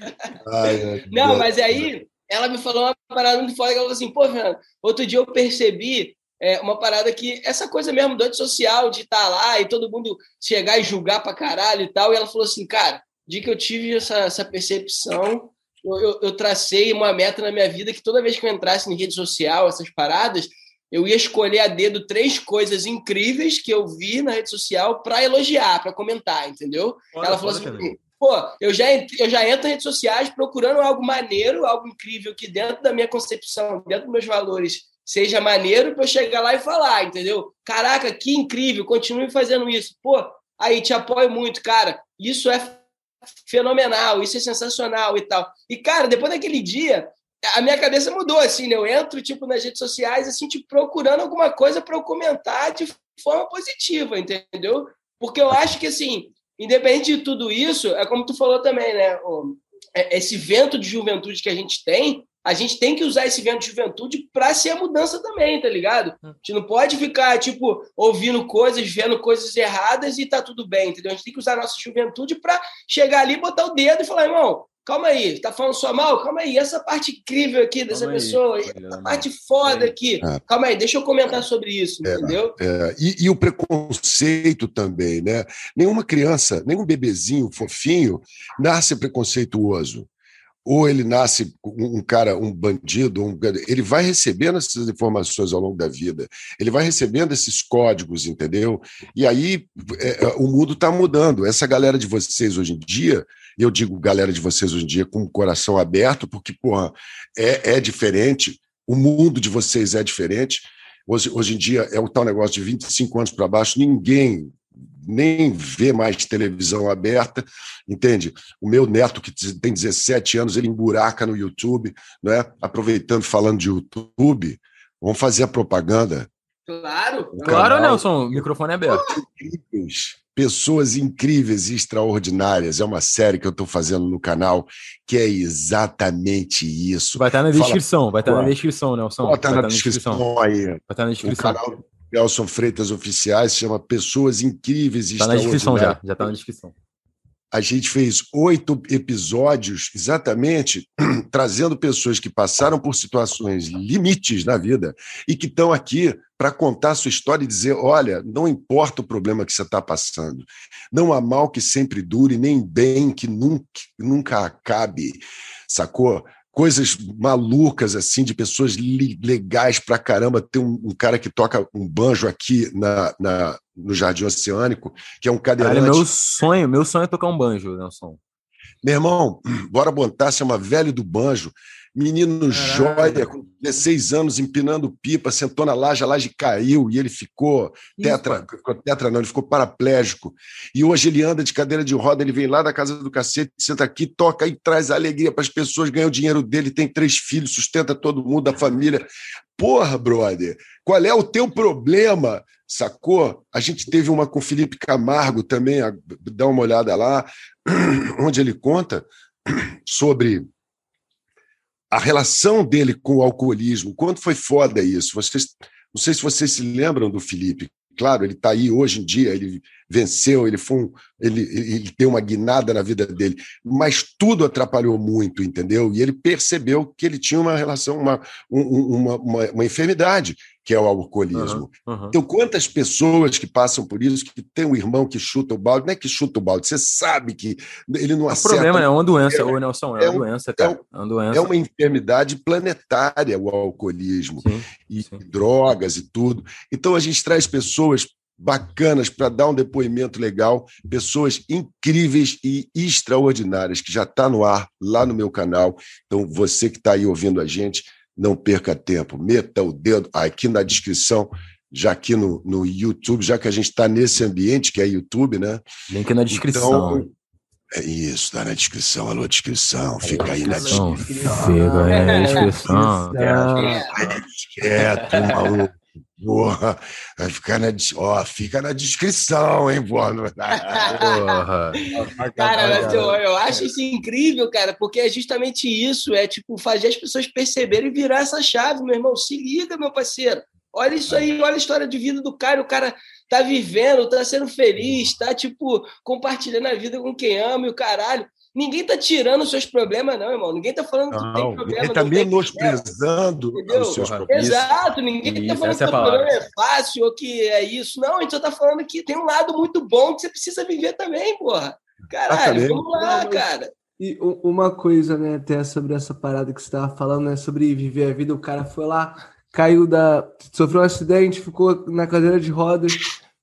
Ai, Não, mas aí ela me falou uma parada muito foda, ela falou assim, pô, Fernando, outro dia eu percebi é, uma parada que, essa coisa mesmo do social, de estar tá lá e todo mundo chegar e julgar pra caralho e tal, e ela falou assim, cara, de que eu tive essa, essa percepção, eu, eu, eu, tracei uma meta na minha vida que toda vez que eu entrasse em rede social, essas paradas, eu ia escolher a dedo três coisas incríveis que eu vi na rede social para elogiar, para comentar, entendeu? Olha, Ela falou assim: pô, eu já, eu já entro em redes sociais procurando algo maneiro, algo incrível que dentro da minha concepção, dentro dos meus valores, seja maneiro para eu chegar lá e falar, entendeu? Caraca, que incrível, continue fazendo isso. Pô, aí te apoio muito, cara. Isso é fenomenal, isso é sensacional e tal. E, cara, depois daquele dia, a minha cabeça mudou, assim, né? Eu entro, tipo, nas redes sociais, assim, tipo, procurando alguma coisa para eu comentar de forma positiva, entendeu? Porque eu acho que, assim, independente de tudo isso, é como tu falou também, né? É, esse vento de juventude que a gente tem, a gente tem que usar esse vento de juventude para ser a mudança também, tá ligado? Hum. A gente não pode ficar, tipo, ouvindo coisas, vendo coisas erradas e tá tudo bem, entendeu? A gente tem que usar a nossa juventude para chegar ali, botar o dedo e falar, irmão, calma aí, tá falando só mal? Calma aí, essa parte incrível aqui dessa calma pessoa, aí, essa parte foda aqui, é. calma aí, deixa eu comentar sobre isso, é, entendeu? É. E, e, o preconceito também, né? Nenhuma criança, nenhum bebezinho fofinho nasce preconceituoso ou ele nasce um cara, um bandido, um, ele vai recebendo essas informações ao longo da vida, ele vai recebendo esses códigos, entendeu? E aí é, é o mundo está mudando. Essa galera de vocês hoje em dia, eu digo galera de vocês hoje em dia com o coração aberto, porque porra, é, é diferente, o mundo de vocês é diferente. Hoje, hoje em dia é o tal negócio de 25 anos para baixo, ninguém nem vê mais televisão aberta, entende? O meu neto, que tem 17 anos, ele emburaca no YouTube, né? aproveitando, falando de YouTube, vamos fazer a propaganda. Claro, claro, Nelson, o microfone é aberto. Pessoas incríveis e extraordinárias. É uma série que eu estou fazendo no canal que é exatamente isso. Vai estar na descrição, Fala, vai estar na descrição, Nelson. Vai estar na, descrição aí. Vai estar na descrição. canal Nelson Freitas Oficiais, chama Pessoas Incríveis e Está na descrição já, já está na descrição. A gente fez oito episódios exatamente trazendo pessoas que passaram por situações limites na vida e que estão aqui para contar a sua história e dizer: olha, não importa o problema que você está passando, não há mal que sempre dure, nem bem que nunca, nunca acabe, sacou? Coisas malucas, assim, de pessoas legais pra caramba. Tem um, um, cara que toca um banjo aqui na, na, no Jardim Oceânico, que é um cadeirante. Cara, meu sonho, meu sonho é tocar um banjo, Nelson. Meu irmão, bora botar, chama Velho do Banjo. Menino joia, com 16 anos, empinando pipa, sentou na laje, a laje caiu e ele ficou tetra, ficou tetra não, ele ficou paraplégico. E hoje ele anda de cadeira de roda, ele vem lá da casa do cacete, senta aqui, toca e traz alegria para as pessoas, ganha o dinheiro dele, tem três filhos, sustenta todo mundo, a família. Porra, brother, qual é o teu problema? Sacou? A gente teve uma com o Felipe Camargo também, dá uma olhada lá, onde ele conta sobre a relação dele com o alcoolismo, quanto foi foda isso. Vocês, não sei se vocês se lembram do Felipe. Claro, ele está aí hoje em dia, ele venceu, ele foi um, ele, ele tem uma guinada na vida dele, mas tudo atrapalhou muito, entendeu? E ele percebeu que ele tinha uma relação, uma, uma, uma, uma enfermidade, que é o alcoolismo. Uhum, uhum. Então, quantas pessoas que passam por isso, que tem um irmão que chuta o balde, não é que chuta o balde, você sabe que ele não é acerta. O problema é uma doença, ô Nelson, é, é uma doença, cara. É, uma doença. é uma enfermidade planetária o alcoolismo, sim, e sim. drogas e tudo. Então, a gente traz pessoas bacanas para dar um depoimento legal, pessoas incríveis e extraordinárias, que já está no ar lá no meu canal. Então, você que está aí ouvindo a gente, não perca tempo, meta o dedo aqui na descrição, já aqui no, no YouTube, já que a gente está nesse ambiente que é YouTube, né? Link na descrição. Então, é isso, está na descrição, alô, descrição, fica aí na descrição. Fica aí na descrição. Quieto, maluco. Porra, vai ficar na, ó, fica na descrição, hein, porra. cara, eu, eu acho isso incrível, cara, porque é justamente isso, é tipo fazer as pessoas perceberem e virar essa chave, meu irmão. Se liga, meu parceiro. Olha isso aí, olha a história de vida do cara, o cara tá vivendo, tá sendo feliz, tá tipo compartilhando a vida com quem ama e o caralho. Ninguém tá tirando os seus problemas, não, irmão. Ninguém tá falando que não, tem problema. Ninguém tá menosprezando os seus problemas. Exato, ninguém tá isso, tá falando que o é problema é fácil ou que é isso. Não, a gente só tá falando que tem um lado muito bom que você precisa viver também, porra. Caralho, vamos lá, cara. E uma coisa, né, até sobre essa parada que você tava falando, né, sobre viver a vida, o cara foi lá, caiu da. sofreu um acidente, ficou na cadeira de rodas,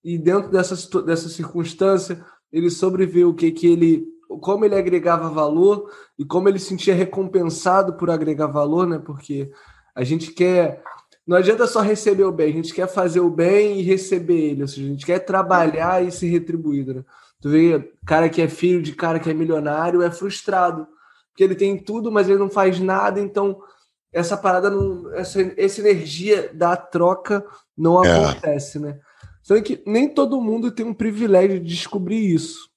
e dentro dessa, dessa circunstância, ele sobreviveu, o que que ele como ele agregava valor e como ele sentia recompensado por agregar valor, né? Porque a gente quer. Não adianta só receber o bem, a gente quer fazer o bem e receber ele, ou seja, a gente quer trabalhar e ser retribuído. Né? Tu vê, cara que é filho de cara que é milionário é frustrado, porque ele tem tudo, mas ele não faz nada, então essa parada, não, essa, essa energia da troca não é. acontece, né? Sendo que nem todo mundo tem um privilégio de descobrir isso.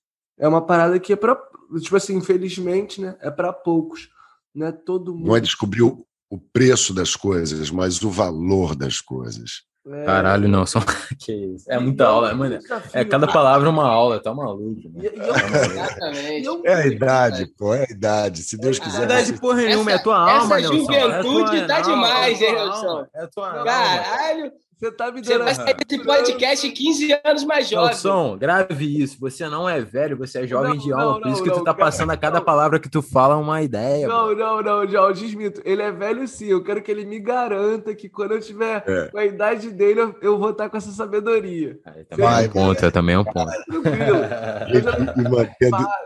É uma parada que é para, tipo assim, infelizmente, né? É para poucos. Não é todo mundo. Não é descobrir o, o preço das coisas, mas o valor das coisas. É... Caralho, não, só que isso. É muita aula, mano. É cada palavra uma aula, tá maluco. Né? Exatamente. É a idade, pô, é a idade. Se Deus quiser. É idade porra nenhuma, é tua alma, Essa juventude é tá demais, hein, Nelson? É tua Caralho. Você tá me dando. Você vai sair desse podcast 15 anos mais jovem. Nelson, grave isso. Você não é velho, você é jovem não, de alma. Não, por isso que tu tá cara, passando a cada palavra que tu fala uma ideia. Não, não, não, já desmito. Ele é velho sim. Eu quero que ele me garanta que quando eu tiver é. com a idade dele, eu, eu vou estar com essa sabedoria. Aí, também é um ponto, é também é um ponto. Tranquilo.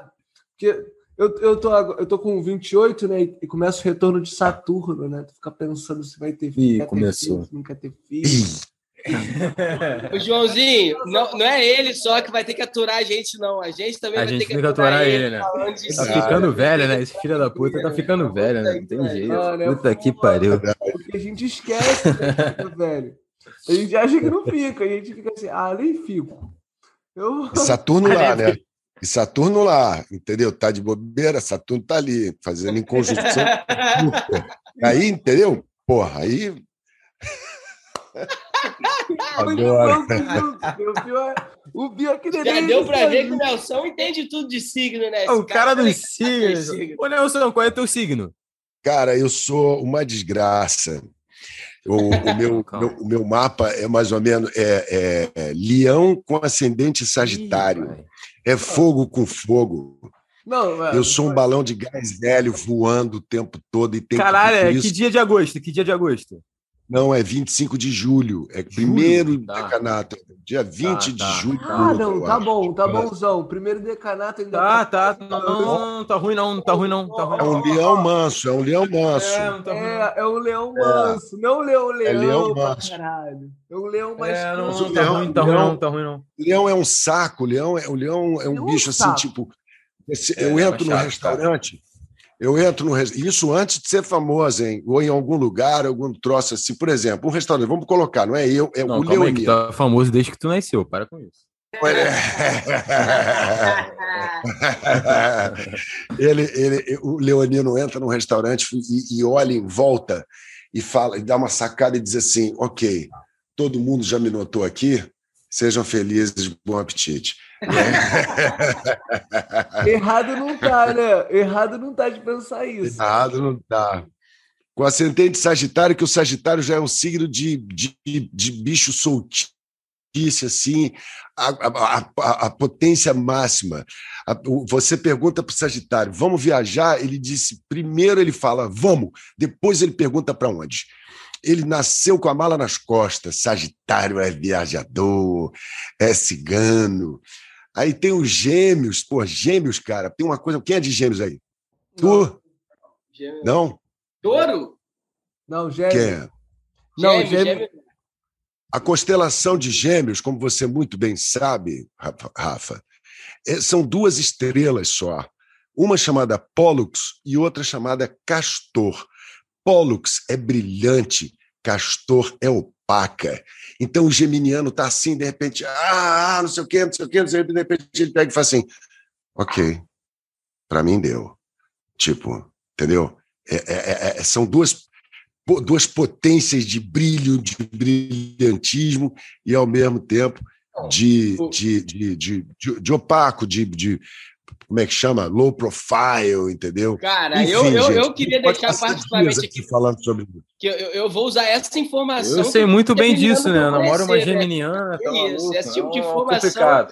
Porque eu, eu, tô, eu tô com 28, né? E começa o retorno de Saturno, né? Tu fica pensando se vai ter filho. Ih, começou. Filho, se não quer ter filho. o Joãozinho, não, não é ele só que vai ter que aturar a gente, não. A gente também a vai gente ter que aturar, aturar ele, né? Tá ficando velho, né? Esse filho da puta tá ficando velho, né? Não tem jeito. Né? Puta que pariu. Porque a gente esquece, né, velho. A gente acha que não fica, a gente fica assim, ah, nem fico. Eu... Saturno lá, né? E Saturno lá, entendeu? Tá de bobeira, Saturno tá ali, fazendo em conjunção. aí, entendeu? Porra, aí. Agora. O pior que Já deu pra ver que o Nelson entende tudo de signo, né? Esse o cara, cara dos signos. Ô, Nelson, qual é teu signo? Cara, eu sou uma desgraça. O, o, meu, meu, o meu mapa é mais ou menos é, é, é leão com ascendente sagitário. Ih, é fogo com fogo. Não, eu sou um balão de gás velho voando o tempo todo e tem Caralho, é que dia de agosto? Que dia de agosto? Não, é 25 de julho. É primeiro tá. decanato. Dia 20 tá, de tá, julho. Ah, não, tá bom, tá bonzão. Primeiro decanato ainda. Tá, tá. Não, não, não, tá ruim, não. Não tá ruim, não. Tá ruim, É um leão manso, é um leão manso. É, não tá ruim, é, é um leão manso. Não leão, leão. É leão manso. Caralho. É um leão mais. É, não, não, tá ruim, tá ruim, não. Tá ruim, não. Leão é um saco, leão é, o leão é um bicho assim, tipo. Eu entro no restaurante. Eu entro no isso antes de ser famoso, hein? Ou em algum lugar, algum troço assim. Por exemplo, um restaurante, vamos colocar, não é eu, é não, o Leonino. Aí, tá famoso desde que tu nasceu, para com isso. ele, ele, o Leonino entra num restaurante e, e olha em volta e fala, e dá uma sacada e diz assim: ok, todo mundo já me notou aqui, sejam felizes, bom apetite. Errado não tá, né? Errado não tá de pensar isso. Errado não tá. Com ascendente Sagitário, que o Sagitário já é um signo de, de, de bicho soltício, assim, a, a, a, a potência máxima. você pergunta para o Sagitário, vamos viajar? Ele disse, primeiro ele fala, vamos, depois ele pergunta para onde ele nasceu com a mala nas costas. Sagitário é viajador, é cigano, Aí tem os gêmeos, pô, gêmeos, cara. Tem uma coisa. Quem é de gêmeos aí? Tu? Gêmeos. Não? Touro? Não, gêmeos. Quem é? Não, gêmeos. gêmeos. A constelação de gêmeos, como você muito bem sabe, Rafa, é, são duas estrelas só. Uma chamada Pollux e outra chamada Castor. Pollux é brilhante, Castor é opaca. Então o geminiano está assim, de repente, ah, não sei o quê, não sei o quê, não sei o quê, de repente ele pega e fala assim, ok, para mim deu. Tipo, entendeu? É, é, é, é, são duas, duas potências de brilho, de brilhantismo e, ao mesmo tempo, de, de, de, de, de, de opaco, de, de como é que chama? Low profile, entendeu? Cara, Enfim, eu, eu, gente, eu queria deixar particularmente aqui, aqui falando sobre isso. Que eu, eu vou usar essa informação. Eu sei muito bem disso, né? Eu namoro uma né? geminiana. Né? Tá isso, esse tipo de informação.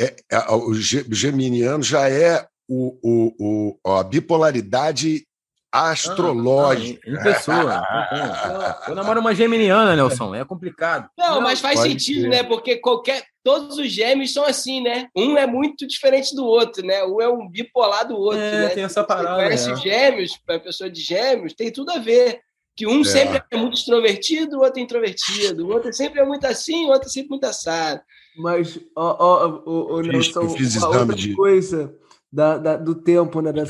É, é, o geminiano já é o, o, o, a bipolaridade astrológica. Ah, em pessoa. eu namoro uma geminiana, Nelson. É complicado. Não, não mas faz sentido, ser. né? Porque qualquer. Todos os gêmeos são assim, né? Um é muito diferente do outro, né? Um é um bipolar do outro, é, né? Tem essa parada. Você conhece é. gêmeos, a pessoa de gêmeos, tem tudo a ver. Que um é. sempre é muito extrovertido, o outro é introvertido. O outro sempre é muito assim, o outro é sempre muito assado. Mas, ó, ó, ó, ó Nelson, uma outra de... coisa da, da, do tempo, né? Da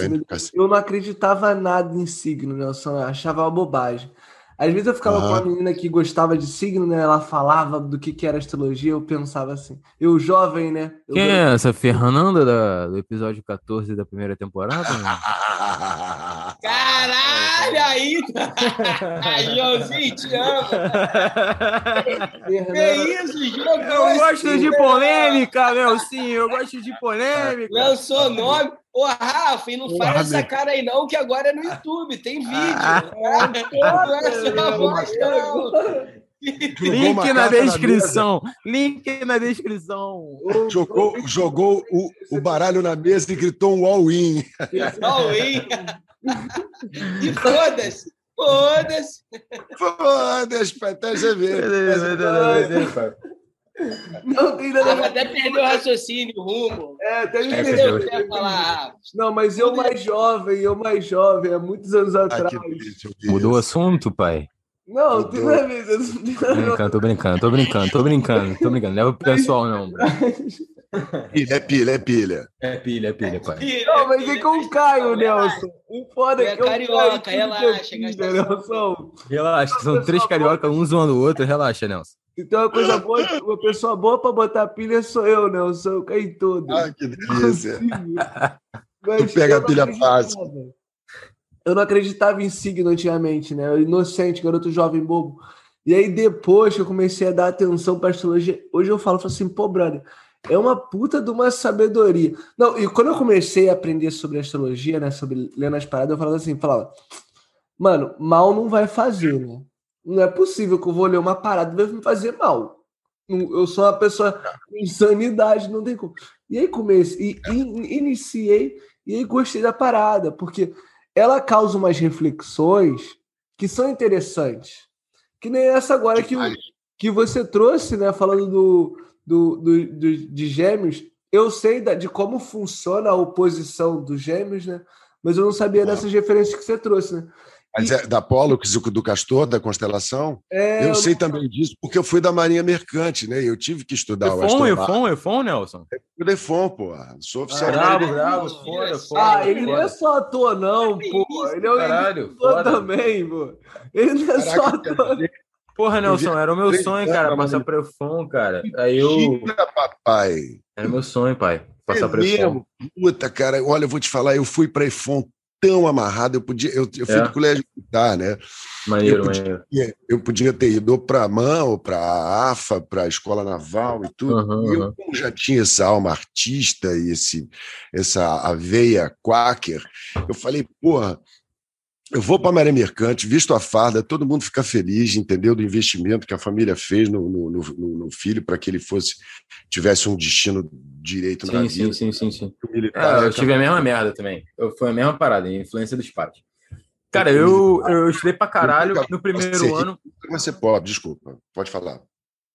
eu não acreditava nada em signo, né? Eu achava uma bobagem. Às vezes eu ficava com uma menina que gostava de signo, né? Ela falava do que, que era astrologia, eu pensava assim. Eu jovem, né? Eu Quem é essa? Fernanda da, do episódio 14 da primeira temporada? Caralho, aí! Joãozinho, te amo! que isso, jogo? Eu gosto de polêmica, meu, sim, eu gosto de polêmica. Lançou nome. Ô, Rafa, e não faz essa cara aí não, que agora é no YouTube, tem vídeo. Ah, Link na descrição. Link na descrição. Jogou, jogou o, o baralho na mesa e gritou um all-in. All-in. E foda-se. Foda-se. Foda-se, até você ver. Não tem nada a ver. Até perdeu o raciocínio, o rumo. É, até me perdeu. Não, mas eu mais jovem, eu mais jovem, há muitos anos atrás. Mudou o assunto, pai? Não, tem nada a ver. Tô brincando, tô brincando, tô brincando, tô brincando, tô brincando. Leva pro pessoal, não, bro. Pilha, é pilha, é pilha. É pilha, é pilha, pai. Não, mas é com o Caio, Nelson. O foda é que é carioca, relaxa, Nelson. Relaxa, são três cariocas, um zoando o outro, relaxa, Nelson. Então, uma coisa boa, uma pessoa boa para botar pilha sou eu, né? Eu caí todo. Ah, que delícia. tu pega a pilha fácil. Eu não acreditava em signo antigamente, né? Eu, inocente, garoto jovem, bobo. E aí, depois que eu comecei a dar atenção para astrologia, hoje eu falo, falo assim, pô, brother, é uma puta de uma sabedoria. Não, e quando eu comecei a aprender sobre astrologia, né? Sobre lendo as paradas, eu falava assim, falava, mano, mal não vai fazer, né? Não é possível que eu vou ler uma parada e vai me fazer mal. Eu sou uma pessoa com insanidade, não tem como. E aí comecei, e, e, iniciei, e aí gostei da parada, porque ela causa umas reflexões que são interessantes. Que nem essa agora que, que você trouxe, né? Falando do, do, do, do de gêmeos. Eu sei da, de como funciona a oposição dos gêmeos, né? Mas eu não sabia dessas referências que você trouxe, né? Mas é da Pollux, do Castor, da constelação? É, eu sei não... também disso, porque eu fui da Marinha Mercante, né? Eu tive que estudar Efon, o astronáutico. Efon, Efon, Nelson? Eu é Efon, pô. Sou oficial. Ah, bravo, bravo, foda, foda. Ah, ele não é só ator, não, pô. Ele é um Caralho, também, pô. Ele não é Caraca, só ator. Porra, Nelson, era o meu sonho, cara, passar para Efon, cara. Aí eu. papai. Era meu sonho, pai. Passar é para Efon. Puta, cara, olha, eu vou te falar, eu fui para Efon tão amarrado. Eu podia, eu, eu fui é. do colégio militar, né? Maneiro, eu podia, maneiro. Eu podia ter ido para a MAN, para a AFA, para a escola naval e tudo. Uhum, e eu, como já tinha essa alma artista e esse, essa aveia quaker, eu falei, porra, eu vou para a Maré Mercante, visto a farda, todo mundo fica feliz, entendeu? Do investimento que a família fez no, no, no, no filho para que ele fosse tivesse um destino direito sim, na sim, vida. Sim, sim, sim, sim. É, eu tive a mesma merda também. Eu, foi a mesma parada, a influência dos pais. Cara, eu, eu estudei pra caralho no primeiro ano. Você pode, desculpa, pode falar.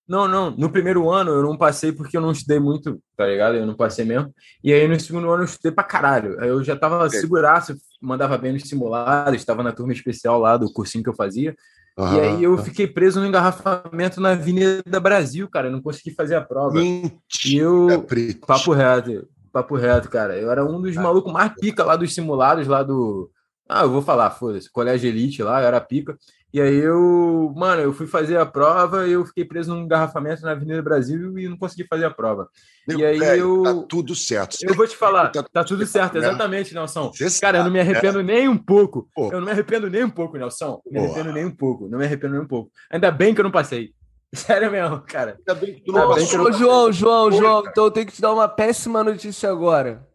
Não, não. No primeiro ano eu não passei porque eu não estudei muito, tá ligado? Eu não passei mesmo. E aí no segundo ano eu estudei pra caralho. Aí eu já tava é. seguraço, mandava bem nos simulados, estava na turma especial lá do cursinho que eu fazia. Uhum. E aí eu fiquei preso no engarrafamento na Avenida Brasil, cara. Eu não consegui fazer a prova. Mentira, e eu. Papo reto, papo reto, cara. Eu era um dos malucos mais pica lá dos simulados, lá do. Ah, eu vou falar, foda-se, colégio elite lá, eu era pica. E aí eu, mano, eu fui fazer a prova e eu fiquei preso num engarrafamento na Avenida Brasil e não consegui fazer a prova. Meu e aí velho, eu. Tá tudo certo. Eu vou te falar, tá, tá tudo certo, exatamente, Nelson. Cara, eu não me arrependo é. nem um pouco. Pô. Eu não me arrependo nem um pouco, Nelson. Não me arrependo nem um pouco. Não me arrependo nem um pouco. Ainda bem que eu não passei. Sério mesmo, cara. Ainda bem que tu não passou. João, João, João, então eu tenho que te dar uma péssima notícia agora.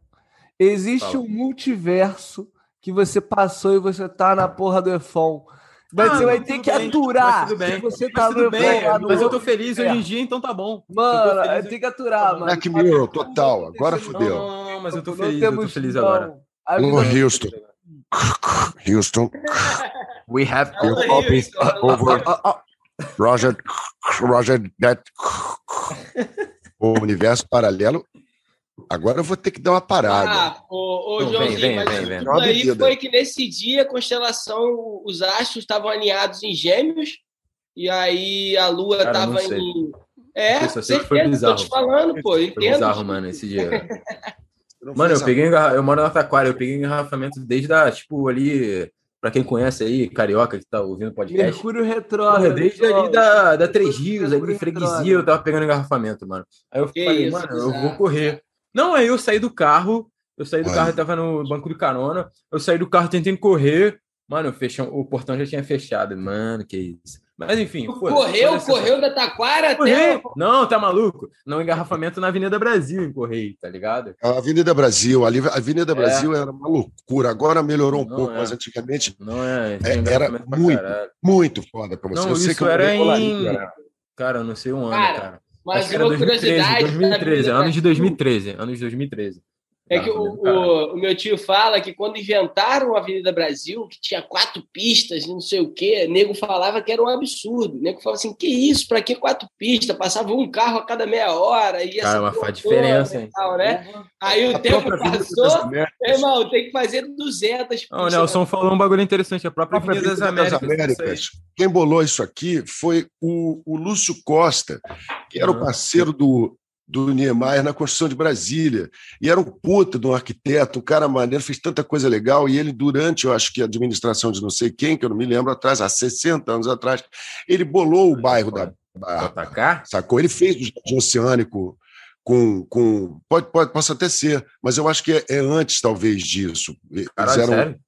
Existe Fala. um multiverso que você passou e você tá na porra do EFON. Mas ah, você vai ter que bem, aturar. Tudo bem. Você tá tudo bem, mas eu tô feliz hoje em dia, então tá bom. Mano, eu tem que aturar, mano. Black Mirror, total. Agora fodeu. Não, não, mas eu tô feliz, eu tô feliz agora. No Houston. Houston. We have copies over. Roger, Roger, that. O universo paralelo Agora eu vou ter que dar uma parada. Ah, ô, ô Joãozinho, vem, vem, mas vem, vem. aí foi que nesse dia a constelação, os astros estavam alinhados em gêmeos, e aí a lua estava em. É, eu sei que foi bizarro. Tô te falando, pô, entendo. Foi bizarro, mano, esse dia. mano, eu peguei eu moro na Taquara, eu peguei engarrafamento desde a, tipo, ali para quem conhece aí, carioca que tá ouvindo o podcast. Mercúrio retrógrado. Desde ali da, da Três Rios, ali de freguesia, eu tava pegando engarrafamento, mano. Aí eu que falei, isso, mano, eu vou correr. Não, aí eu saí do carro, eu saí do Olha. carro, eu tava no banco de carona, eu saí do carro tentando correr, mano, fechou, o portão já tinha fechado, mano, que isso. Mas enfim. correu, correu da Taquara até. Não, tá maluco? Não, engarrafamento na Avenida Brasil em Correio, tá ligado? A Avenida Brasil, a Avenida Brasil é. era uma loucura. Agora melhorou um não pouco, é. mas antigamente não é, é era muito, muito foda pra você. Não, eu isso era em. Cara, eu não sei um ano, cara. cara. Mas uma 2013, curiosidade. 2013, anos de 2013. Anos de 2013. É que o, o, o, meu tio fala que quando inventaram a Avenida Brasil, que tinha quatro pistas e não sei o quê, nego falava que era um absurdo. O nego falava assim: que isso? Para que quatro pistas? Passava um carro a cada meia hora. E Cara, mas faz diferença, hein? Tal, né? Aí o a tempo passou, irmão, tem que fazer 200 pistas. Não, o Nelson falou um bagulho interessante: a própria, a própria Avenida das Américas. Das Américas quem bolou isso aqui foi o, o Lúcio Costa, que era o parceiro do, do Niemeyer na construção de Brasília. E era um puta de um arquiteto, um cara maneiro, fez tanta coisa legal. E ele, durante, eu acho que a administração de não sei quem, que eu não me lembro atrás, há 60 anos atrás, ele bolou o bairro da Barra. Sacou? Ele fez o jardim oceânico com. com pode, pode, possa até ser, mas eu acho que é, é antes, talvez, disso. Caralho, eram, sério?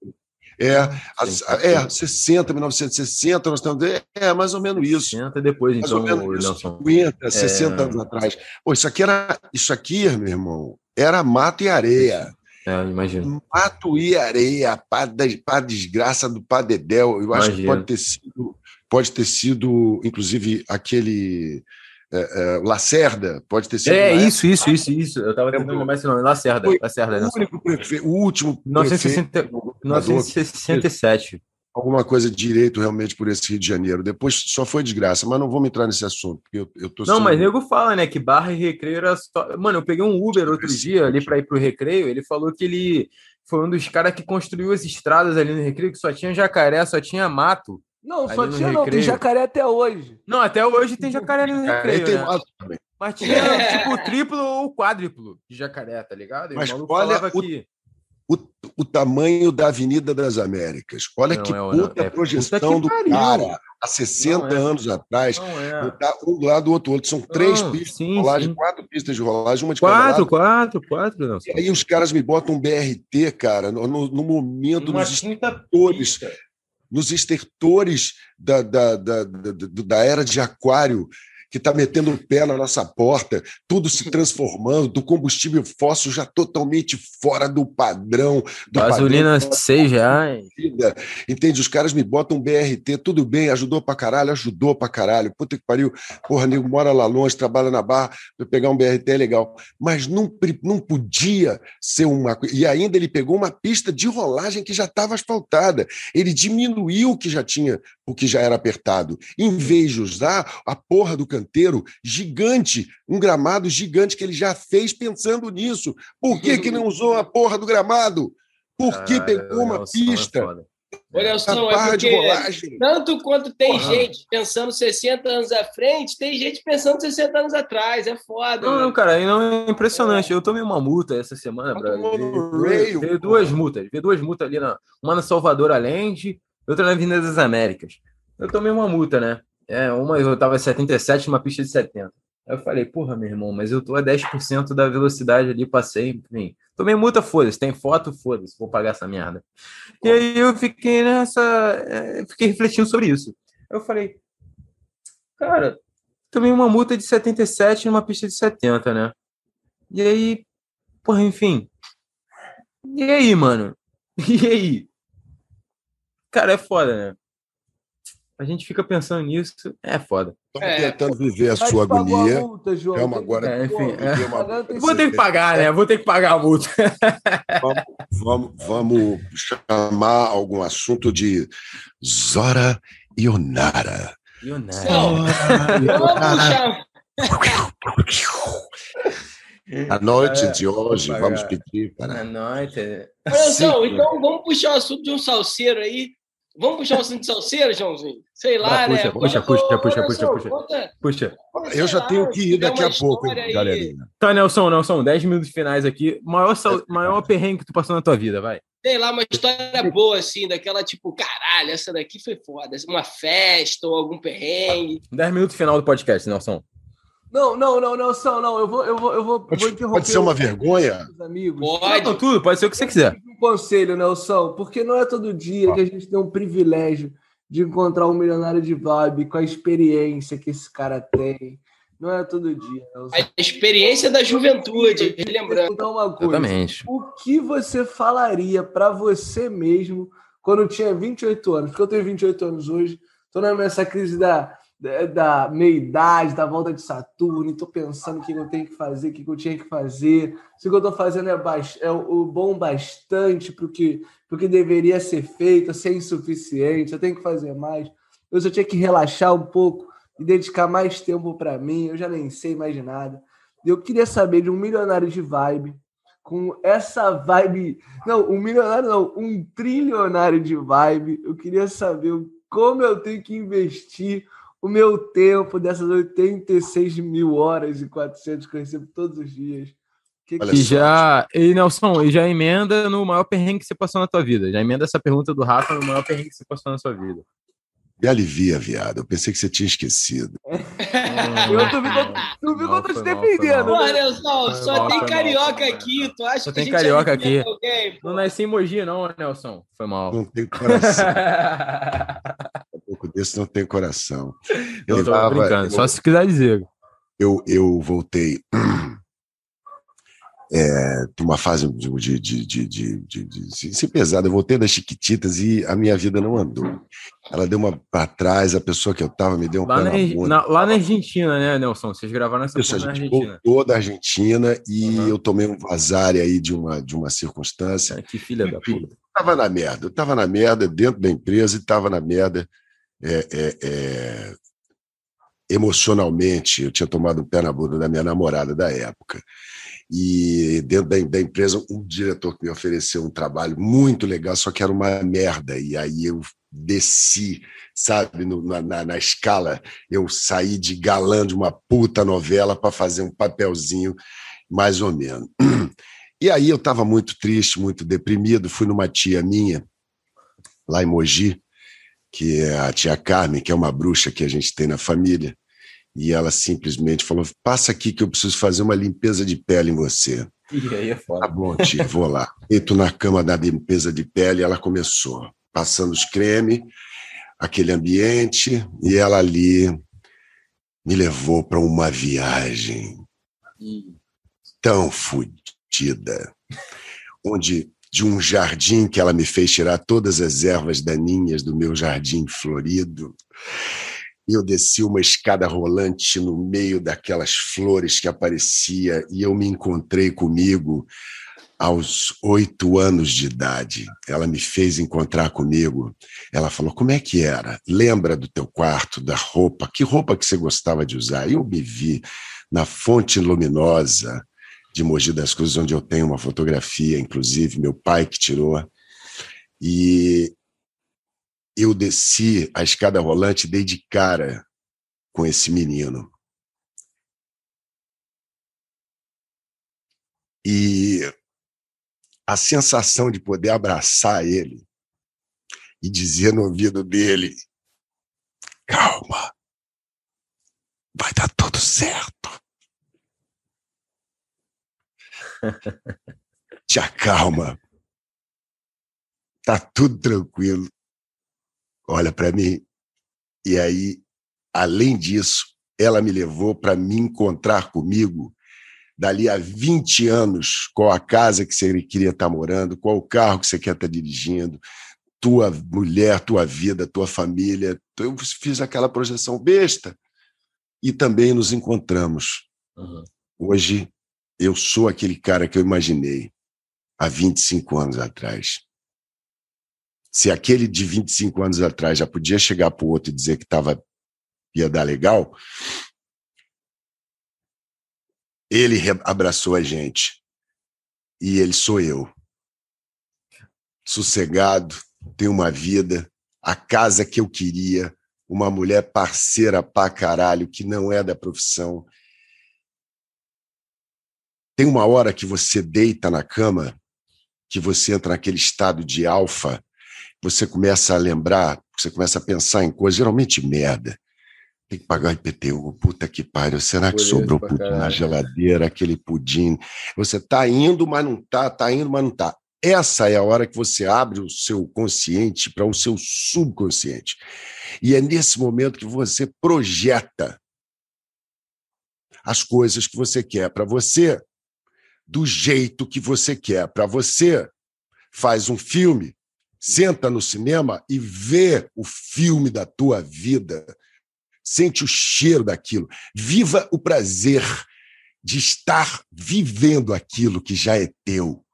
É, a, é, 60, 1960, nós estamos. É, mais ou menos isso. 60 depois, mais então, ou menos 50, 60 é... anos atrás. Pô, isso aqui era. Isso aqui, meu irmão, era mato e areia. É, imagino. Mato e areia, para desgraça do Padedel. Eu acho imagino. que pode ter sido, pode ter sido, inclusive, aquele é, é, Lacerda, pode ter sido. É, isso, isso, isso, isso. Eu estava tentando lembrar esse nome. Lacerda. Foi Lacerda, o, único prefe... o último. 1960... prefeito, 1967. Alguma coisa de direito realmente por esse Rio de Janeiro. Depois só foi desgraça, mas não vamos entrar nesse assunto, porque eu, eu tô Não, sendo- mas nego fala, né, que barra e recreio era só... Mano, eu peguei um Uber outro dia ali pra ir pro recreio, ele falou que ele foi um dos caras que construiu as estradas ali no recreio, que só tinha jacaré, só tinha mato. Não, Ali só tinha não, tem recreio. jacaré até hoje. Não, até hoje tem jacaré ali no recreio, tem né? também. Mas tinha, tipo, triplo ou quádruplo de jacaré, tá ligado? E Mas olha o- que... O, o tamanho da Avenida das Américas. Olha Não, que é, não, puta é, projeção puta que do pariu. cara há 60 Não, é. anos atrás. Não é. Tá um do lado do outro, outro. São três Não, pistas sim, de rolagem, sim. quatro pistas de rolagem, uma de cada Quatro, lado. quatro, quatro, não. E aí os caras me botam um BRT, cara, no, no- momento, Uma nos, quinta estertores, pista. Nos estertores da, da, da, da, da era de aquário, que está metendo o pé na nossa porta, tudo se transformando, do combustível fóssil já totalmente fora do padrão. Do Gasolina padrão reais. vida. Entende? Os caras me botam um BRT, tudo bem, ajudou pra caralho, ajudou pra caralho. Puta que pariu. Porra, nego mora lá longe, trabalha na barra, pra pegar um BRT é legal. Mas não, não podia ser uma. E ainda ele pegou uma pista de rolagem que já estava asfaltada. Ele diminuiu o que já tinha, o que já era apertado. Em vez de usar a porra do canteiro gigante, um gramado gigante que ele já fez pensando nisso. Por que, que não usou a porra do gramado? Por que Caralho, pegou uma é pista? foda. Ô, A Nelson, é porque tanto quanto tem Porra. gente pensando 60 anos à frente, tem gente pensando 60 anos atrás. É foda. Não, não, cara, aí não é impressionante. Eu tomei uma multa essa semana, Mas bro. tomou Veio, duas multas. Veio duas multas ali, na, uma na Salvador Allende, outra na Avenida das Américas. Eu tomei uma multa, né? É, uma eu tava 77 numa pista de 70. Aí eu falei, porra, meu irmão, mas eu tô a 10% da velocidade ali, passei, enfim. Tomei multa, foda-se. Tem foto, foda-se, vou pagar essa merda. E aí eu fiquei nessa. é, Fiquei refletindo sobre isso. Eu falei, cara, tomei uma multa de 77 numa pista de 70, né? E aí, porra, enfim. E aí, mano? E aí? Cara, é foda, né? A gente fica pensando nisso, é foda. Estamos É. tentando viver a sua a agonia. multa, João. Calma, Tem que- agora. É, enfim, Pô, é. Uma- Vou ter que pagar, né? Vou ter que pagar a multa. Vamos, vamos, vamos chamar algum assunto de Zora Ionara. E o nada. Não, vamos puxar. A noite É, de hoje, vamos pedir para. Na noite. Então vamos puxar o assunto de um salseiro aí. Vamos puxar o assunto de salseiro, Joãozinho? Sei lá, Vai, né? puxa, puxa, puxa, puxa, puxa, puxa. conta- Puxa. Eu já tenho que ir daqui a pouco, galerinha. Tá, Nelson, Nelson, 10 minutos finais aqui. Maior, sal... Maior perrengue que tu passou na tua vida, vai. Sei lá, uma história boa, assim, daquela tipo, caralho, essa daqui foi foda. Uma festa ou algum perrengue. 10 minutos final do podcast, Nelson. Não, não, não, não, São, não. Eu vou, eu vou, eu vou, Pode- vou interromper. pode ser uma vergonha? os Amigos. Pode. Não, tudo, pode ser o que você quiser. Um conselho, Nelson, porque não é todo dia que a gente tem um privilégio de encontrar um milionário de vibe com a experiência que esse cara tem. Não é todo dia, Nelson. A experiência da juventude, Vou lembrando. uma coisa. Exatamente. O que você falaria para você mesmo quando tinha 28 anos? Porque eu tenho 28 anos hoje, estou nessa crise da, da, da meia-idade, da volta de Saturno, estou pensando o que eu tenho que fazer, o que eu tinha que fazer. Se o que eu estou fazendo é, é o, bom bastante para o que, que deveria ser feito, se é insuficiente, eu tenho que fazer mais. Eu só tinha que relaxar um pouco e dedicar mais tempo para mim, eu já nem sei mais de nada. Eu queria saber de um milionário de vibe com essa vibe. Não, um milionário não, um trilionário de vibe. Eu queria saber como eu tenho que investir o meu tempo dessas 86 mil horas e 400 que eu recebo todos os dias. Que Olha E já, e Nelson, e já emenda no maior perrengue que você passou na tua vida. Já emenda essa pergunta do Rafa no maior perrengue que você passou na sua vida. Me alivia, viado. Eu pensei que você tinha esquecido. Eu tô vendo- tu que eu tô te defendendo. Pô, Nelson, Foi só mal, tem carioca mal, aqui. Tu acha Só que tem a gente carioca aqui. alguém? Não nasci em Mogi, não, Nelson. Foi mal. Não tem coração. Pouco desse não tem coração. Eu tô tava- brincando, só se quiser dizer. eu, eu voltei. é, uma fase de, de, de, de, de, de, de ser pesada. Eu voltei das Chiquititas e a minha vida não andou. Ela deu uma para trás, a pessoa que eu tava me deu um lá, na, na, lá na Argentina, né, Nelson? Vocês gravaram essa Isso, a gente voltou da Argentina e uhum. eu tomei um vazare aí de uma, de uma circunstância. Que filha da puta. Tava na merda, eu tava na merda dentro da empresa e tava na merda é, é, é, emocionalmente. Eu tinha tomado um pé na bunda da minha namorada da época. E dentro da, da, empresa, um diretor me ofereceu um trabalho muito legal, só que era uma merda. E aí eu desci, sabe, no, na, na, escala, eu saí de galã de uma puta novela para fazer um papelzinho, mais ou menos. E aí eu estava muito triste, muito deprimido. Fui numa tia minha, lá em Mogi, que é a tia Carmen, que é uma bruxa que a gente tem na família e ela simplesmente falou: passa aqui que eu preciso fazer uma limpeza de pele em você. E aí é foda. Tá bom, tio, vou lá. Deito na cama da limpeza de pele, ela começou, passando os creme, aquele ambiente, e ela ali me levou para uma viagem tão fodida, onde de um jardim que ela me fez tirar todas as ervas daninhas do meu jardim florido eu desci uma escada rolante no meio daquelas flores que aparecia e eu me encontrei comigo aos oito anos de idade. Ela me fez encontrar comigo. Ela falou: Como é que era? Lembra do teu quarto, da roupa? Que roupa que você gostava de usar? Eu me vi na fonte luminosa de Mogi das Cruzes, onde eu tenho uma fotografia, inclusive, meu pai que tirou. E eu desci a escada rolante dei de cara com esse menino. E a sensação de poder abraçar ele e dizer no ouvido dele: calma, vai dar tudo certo. Te acalma, tá tudo tranquilo olha para mim. E aí, além disso, ela me levou para me encontrar comigo dali a 20 anos, qual a casa que você queria estar tá morando, qual o carro que você quer estar tá dirigindo, tua mulher, tua vida, tua família. Eu fiz aquela projeção besta e também nos encontramos. Uhum. Hoje, eu sou aquele cara que eu imaginei há 25 anos atrás se aquele de 25 anos atrás já podia chegar para o outro e dizer que tava, ia dar legal, ele abraçou a gente. E ele sou eu. Sossegado, tenho uma vida, a casa que eu queria, uma mulher parceira pra caralho, que não é da profissão. Tem uma hora que você deita na cama, que você entra naquele estado de alfa, você começa a lembrar, você começa a pensar em coisas, geralmente merda. Tem que pagar IPTU, puta que pariu. Será que sobrou pudim caralho. na geladeira, aquele pudim? Você tá indo, mas não tá, tá indo, mas não tá. Essa é a hora que você abre o seu consciente para o seu subconsciente. E é nesse momento que você projeta as coisas que você quer para você, do jeito que você quer para você. Faz um filme, Senta no cinema e vê o filme da tua vida. Sente o cheiro daquilo. Viva o prazer de estar vivendo aquilo que já é teu.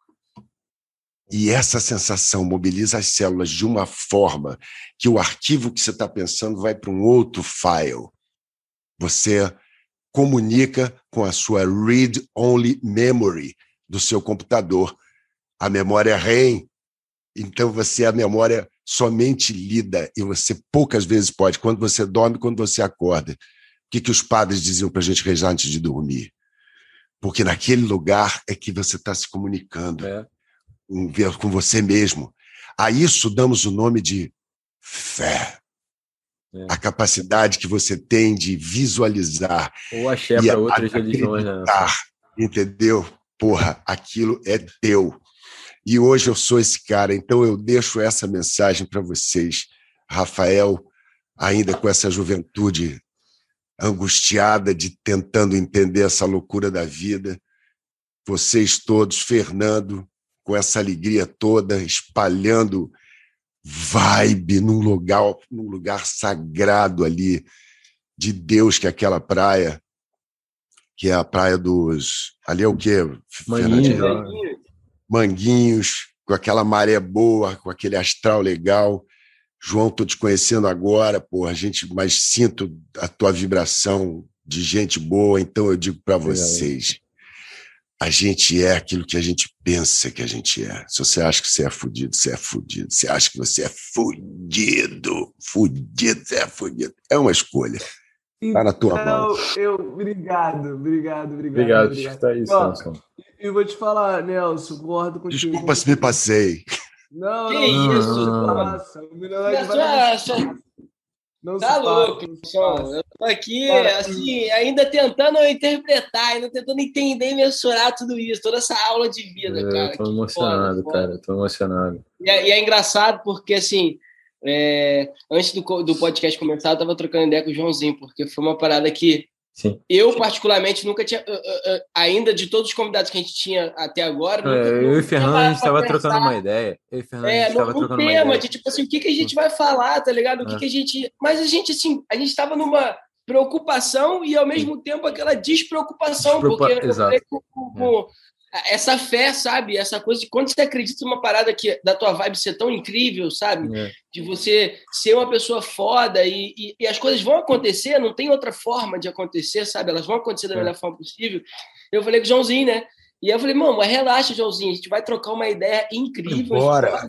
E essa sensação mobiliza as células de uma forma que o arquivo que você está pensando vai para um outro file. Você comunica com a sua read-only memory do seu computador. A memória REM então você a memória somente lida e você poucas vezes pode, quando você dorme, quando você acorda. O que, que os padres diziam para a gente rezar antes de dormir? Porque naquele lugar é que você está se comunicando é. com você mesmo. A isso damos o nome de fé. É. A capacidade que você tem de visualizar. Ou axé para outras religiões. Né? Entendeu? Porra, aquilo é teu. E hoje eu sou esse cara, então eu deixo essa mensagem para vocês, Rafael, ainda com essa juventude angustiada de tentando entender essa loucura da vida. vocês todos, Fernando, com essa alegria toda, espalhando vibe num lugar, num lugar sagrado ali de Deus, que é aquela praia, que é a praia dos. Ali é o quê? Manguinhos. Manguinhos, com aquela maré boa, com aquele astral legal. João, estou te conhecendo agora, pô, a gente, mas sinto a tua vibração de gente boa, então eu digo para vocês, a gente é aquilo que a gente pensa que a gente é. Se você acha que você é fudido, você é fudido. Se acha que você é fudido, fudido, você é fudido. É uma escolha. Está na tua então, mão. Eu, obrigado, obrigado, obrigado. Obrigado, obrigado. Tá isso, Nelson. E vou te falar, Nelson, concordo contigo. Desculpa se me passei. Não, que não, isso? Nossa, o milionário vai... Não tá louco, pessoal. Eu tô aqui, cara, assim, ainda tentando interpretar, ainda tentando entender e mensurar tudo isso, toda essa aula de vida, eu cara. Tô emocionado, foda, cara, tô emocionado. E é, e é engraçado porque, assim, é, antes do, do podcast começar, eu tava trocando ideia com o Joãozinho, porque foi uma parada que Sim. Eu, particularmente, nunca tinha. Uh, uh, uh, ainda de todos os convidados que a gente tinha até agora. É, nunca, eu e o Fernando, a gente estava trocando uma ideia. Eu e o Fernando, é, a gente no, no tema de tipo assim, o que, que a gente vai falar, tá ligado? O que, é. que a gente. Mas a gente, assim, a gente estava numa preocupação e ao mesmo tempo aquela despreocupação, Despreocupa... porque Exato. com, com, é essa fé, sabe? Essa coisa de quando você acredita numa parada que da tua vibe ser tão incrível, sabe? É. De você ser uma pessoa foda e, e, e, as coisas vão acontecer, não tem outra forma de acontecer, sabe? Elas vão acontecer da é. melhor forma possível. Eu falei com o Joãozinho, né? E eu falei, mano, mas relaxa, Joãozinho, a gente vai trocar uma ideia incrível. Bora.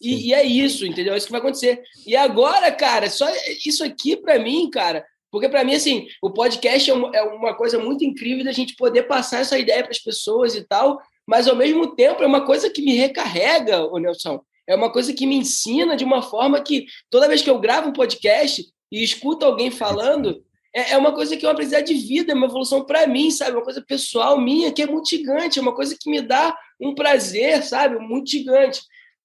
E, e, é isso, entendeu? É isso que vai acontecer. E agora, cara, só isso aqui para mim, cara, porque, para mim, assim, o podcast é, é uma coisa muito incrível da gente poder passar essa ideia para as pessoas e tal, mas, ao mesmo tempo, é uma coisa que me recarrega, o Nelson. É uma coisa que me ensina de uma forma que, toda vez que eu gravo um podcast e escuto alguém falando, é, é uma coisa que é uma aprendizado de vida, é uma evolução para mim, sabe? Uma coisa pessoal minha que é muito gigante, é uma coisa que me dá um prazer, sabe? Muito gigante.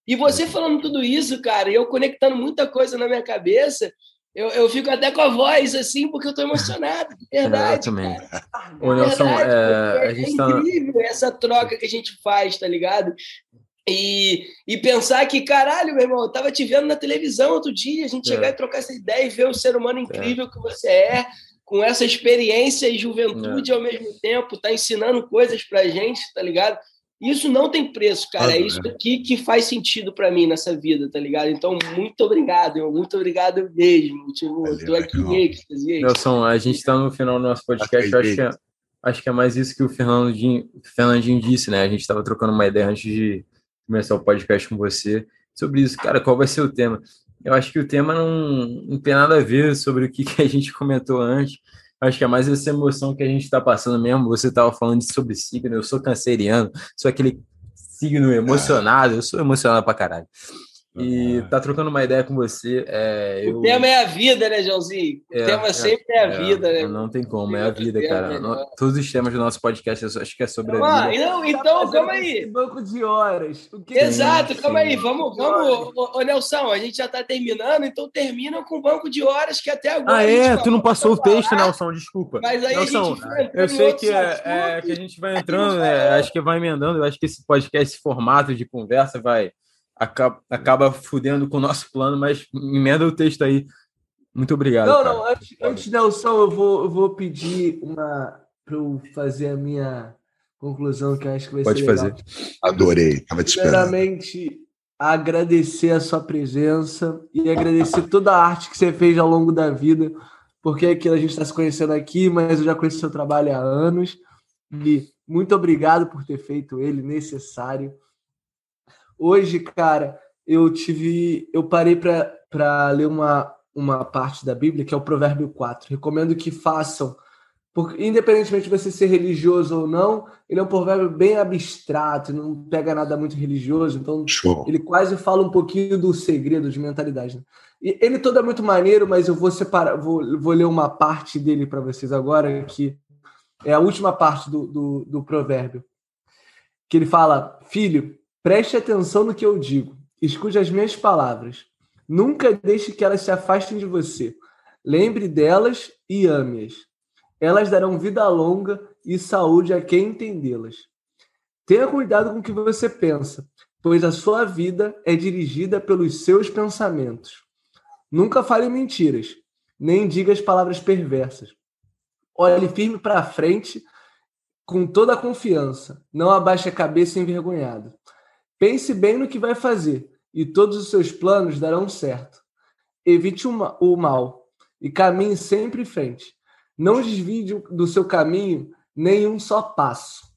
E você falando tudo isso, cara, e eu conectando muita coisa na minha cabeça, eu, eu fico até com a voz assim, porque eu estou emocionado, de verdade. Eu também. Ô, Nelson, verdade, é, é tá... incrível essa troca que a gente faz, tá ligado? E, e pensar que, caralho, meu irmão, eu tava te vendo na televisão outro dia, a gente é. chegar e trocar essa ideia e ver o ser humano incrível é. que você é, com essa experiência e juventude é. ao mesmo tempo, tá ensinando coisas pra gente, tá ligado? Isso não tem preço, cara. Ah, é isso aqui que faz sentido para mim nessa vida, tá ligado? Então, muito obrigado. Muito obrigado mesmo. Tipo, Valeu, tô aqui em êxtase. Nelson, a gente tá no final do nosso podcast. Eu acho que, é, acho que é mais isso que o Fernandinho, o Fernandinho disse, né? A gente tava trocando uma ideia antes de começar o podcast com você sobre isso. Cara, qual vai ser o tema? Eu acho que o tema não, não tem nada a ver sobre o que, que a gente comentou antes. Acho que é mais essa emoção que a gente está passando mesmo. Você estava falando sobre signo, eu sou canceriano, sou aquele signo emocionado, eu sou emocionado pra caralho e tá trocando uma ideia com você. É, eu... O tema é a vida, né, Joãozinho? O é, tema é, sempre é a é, vida, né? Não tem como, é a vida, cara. É Todos os temas do nosso podcast, acho que é sobre a vida. Não, então, calma aí. Banco de horas. Exato, sim, calma sim. aí. Vamos, vamos. Ô, Nelson, a gente já tá terminando, então termina com o banco de horas que até agora. Ah, é? Tu não passou o texto, Nelson, desculpa. Mas aí Nelson, a gente Eu sei que é, é, que a gente vai entrando, né? Acho que vai emendando. Eu acho que esse podcast, esse formato de conversa vai acaba, acaba fudendo com o nosso plano, mas emenda o texto aí. Muito obrigado. Não, cara. não, antes, antes, Nelson, eu vou, eu vou pedir uma para eu fazer a minha conclusão, que eu acho que vai Pode ser. Pode fazer. Adorei, estava te esperando. Primeiramente, agradecer a sua presença e agradecer toda a arte que você fez ao longo da vida, porque aqui a gente está se conhecendo aqui, mas eu já conheço seu trabalho há anos. E muito obrigado por ter feito ele necessário. Hoje, cara, eu tive. Eu parei para ler uma, uma parte da Bíblia, que é o Provérbio 4. Recomendo que façam. Porque, independentemente de você ser religioso ou não, ele é um provérbio bem abstrato, não pega nada muito religioso, então Show. ele quase fala um pouquinho do segredo de mentalidade. Né? E ele todo é muito maneiro, mas eu vou separar, vou, vou ler uma parte dele para vocês agora, que é a última parte do, do, do provérbio. Que ele fala: Filho, Preste atenção no que eu digo. Escute as minhas palavras. Nunca deixe que elas se afastem de você. Lembre delas e ame-as. Elas darão vida longa e saúde a quem entendê-las. Tenha cuidado com o que você pensa, pois a sua vida é dirigida pelos seus pensamentos. Nunca fale mentiras, nem diga as palavras perversas. Olhe firme para frente com toda a confiança. Não abaixe a cabeça envergonhado. Pense bem no que vai fazer e todos os seus planos darão certo. Evite o mal e caminhe sempre em frente. Não desvie do seu caminho nenhum só passo.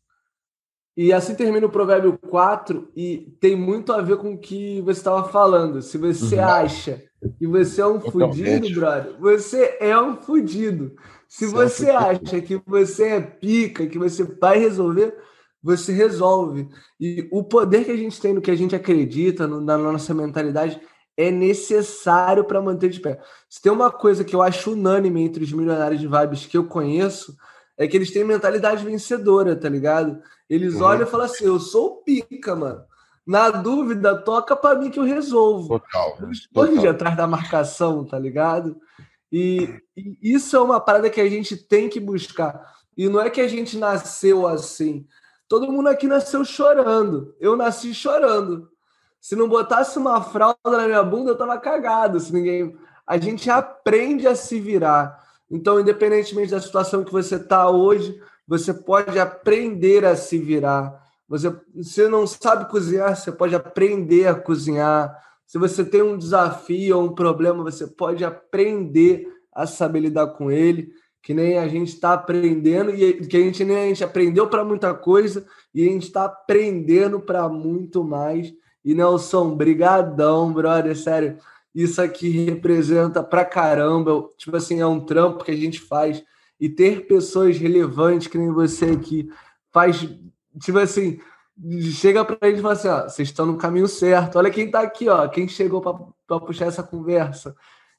E assim termina o provérbio 4 e tem muito a ver com o que você estava falando. Se você uhum. acha que você é um fudido, brother, você é um fudido. Se você, você é acha que você é pica, que você vai resolver, você resolve. E o poder que a gente tem no que a gente acredita, no, na nossa mentalidade, é necessário para manter de pé. Se tem uma coisa que eu acho unânime entre os milionários de vibes que eu conheço, é que eles têm mentalidade vencedora, tá ligado? Eles uhum. olham e falam assim: eu sou pica, mano. Na dúvida, toca para mim que eu resolvo. Total. Eles de atrás da marcação, tá ligado? E, e, isso é uma parada que a gente tem que buscar. E não é que a gente nasceu assim. Todo mundo aqui nasceu chorando. Eu nasci chorando. Se não botasse uma fralda na minha bunda, eu tava cagado. Se ninguém. A gente aprende a se virar. Então, independentemente da situação que você está hoje, você pode aprender a se virar. Você, você não sabe cozinhar, você pode aprender a cozinhar. Se você tem um desafio ou um problema, você pode aprender a saber lidar com ele, que nem a gente está aprendendo e que a gente nem a gente aprendeu para muita coisa e a gente está aprendendo para muito mais. E Nelson, brigadão, brother, sério. Isso aqui representa pra caramba, tipo assim, é um trampo que a gente faz e ter pessoas relevantes que nem você aqui faz, tipo assim, chega para gente e fala assim: ó, vocês estão no caminho certo. Olha quem está aqui, ó, quem chegou para puxar essa conversa.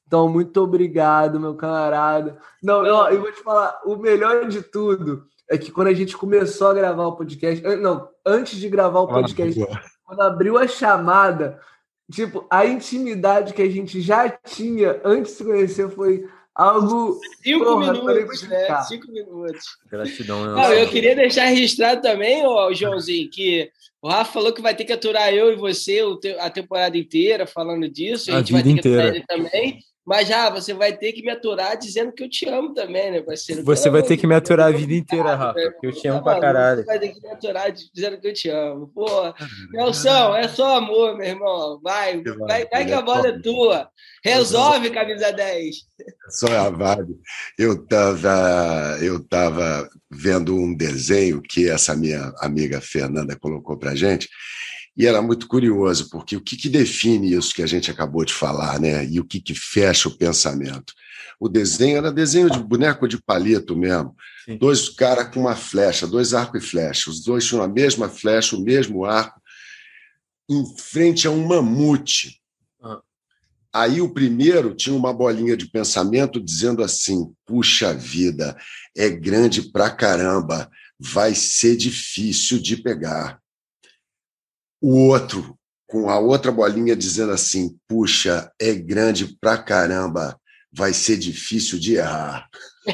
Então, muito obrigado, meu camarada. Não, não, eu vou te falar, o melhor de tudo é que quando a gente começou a gravar o podcast, não, antes de gravar o podcast, ah, quando abriu a chamada, tipo, a intimidade que a gente já tinha antes de se conhecer foi Algo. Cinco porra, minutos, né? Cinco minutos. Gratidão, Não, eu queria deixar registrado também, ó, Joãozinho, que o Rafa falou que vai ter que aturar eu e você a temporada inteira falando disso. A, a gente vai ter inteira. que aturar ele também. Mas já, você vai ter que me aturar dizendo que eu te amo também, né, parceiro? Você vai ter que me aturar a vida inteira, Rafa, que eu te amo tá pra caralho. Você vai ter que me aturar dizendo que eu te amo. Pô, Nelson, é só amor, meu irmão. Vai, vai, vai que a bola é tua. Resolve, camisa 10. Só a vibe. Eu tava, eu tava vendo um desenho que essa minha amiga Fernanda colocou pra gente, e era muito curioso, porque o que, que, define isso que a gente acabou de falar, né? E o que, que fecha o pensamento? O desenho era desenho de boneco de palito mesmo. Sim. Dois caras com uma flecha, dois arcos e flecha. Os dois tinham a mesma flecha, o mesmo arco, em frente a um mamute. Ah. Aí o primeiro tinha uma bolinha de pensamento dizendo assim: puxa vida, é grande pra caramba, vai ser difícil de pegar o outro com a outra bolinha dizendo assim: puxa, é grande pra caramba, vai ser difícil de errar.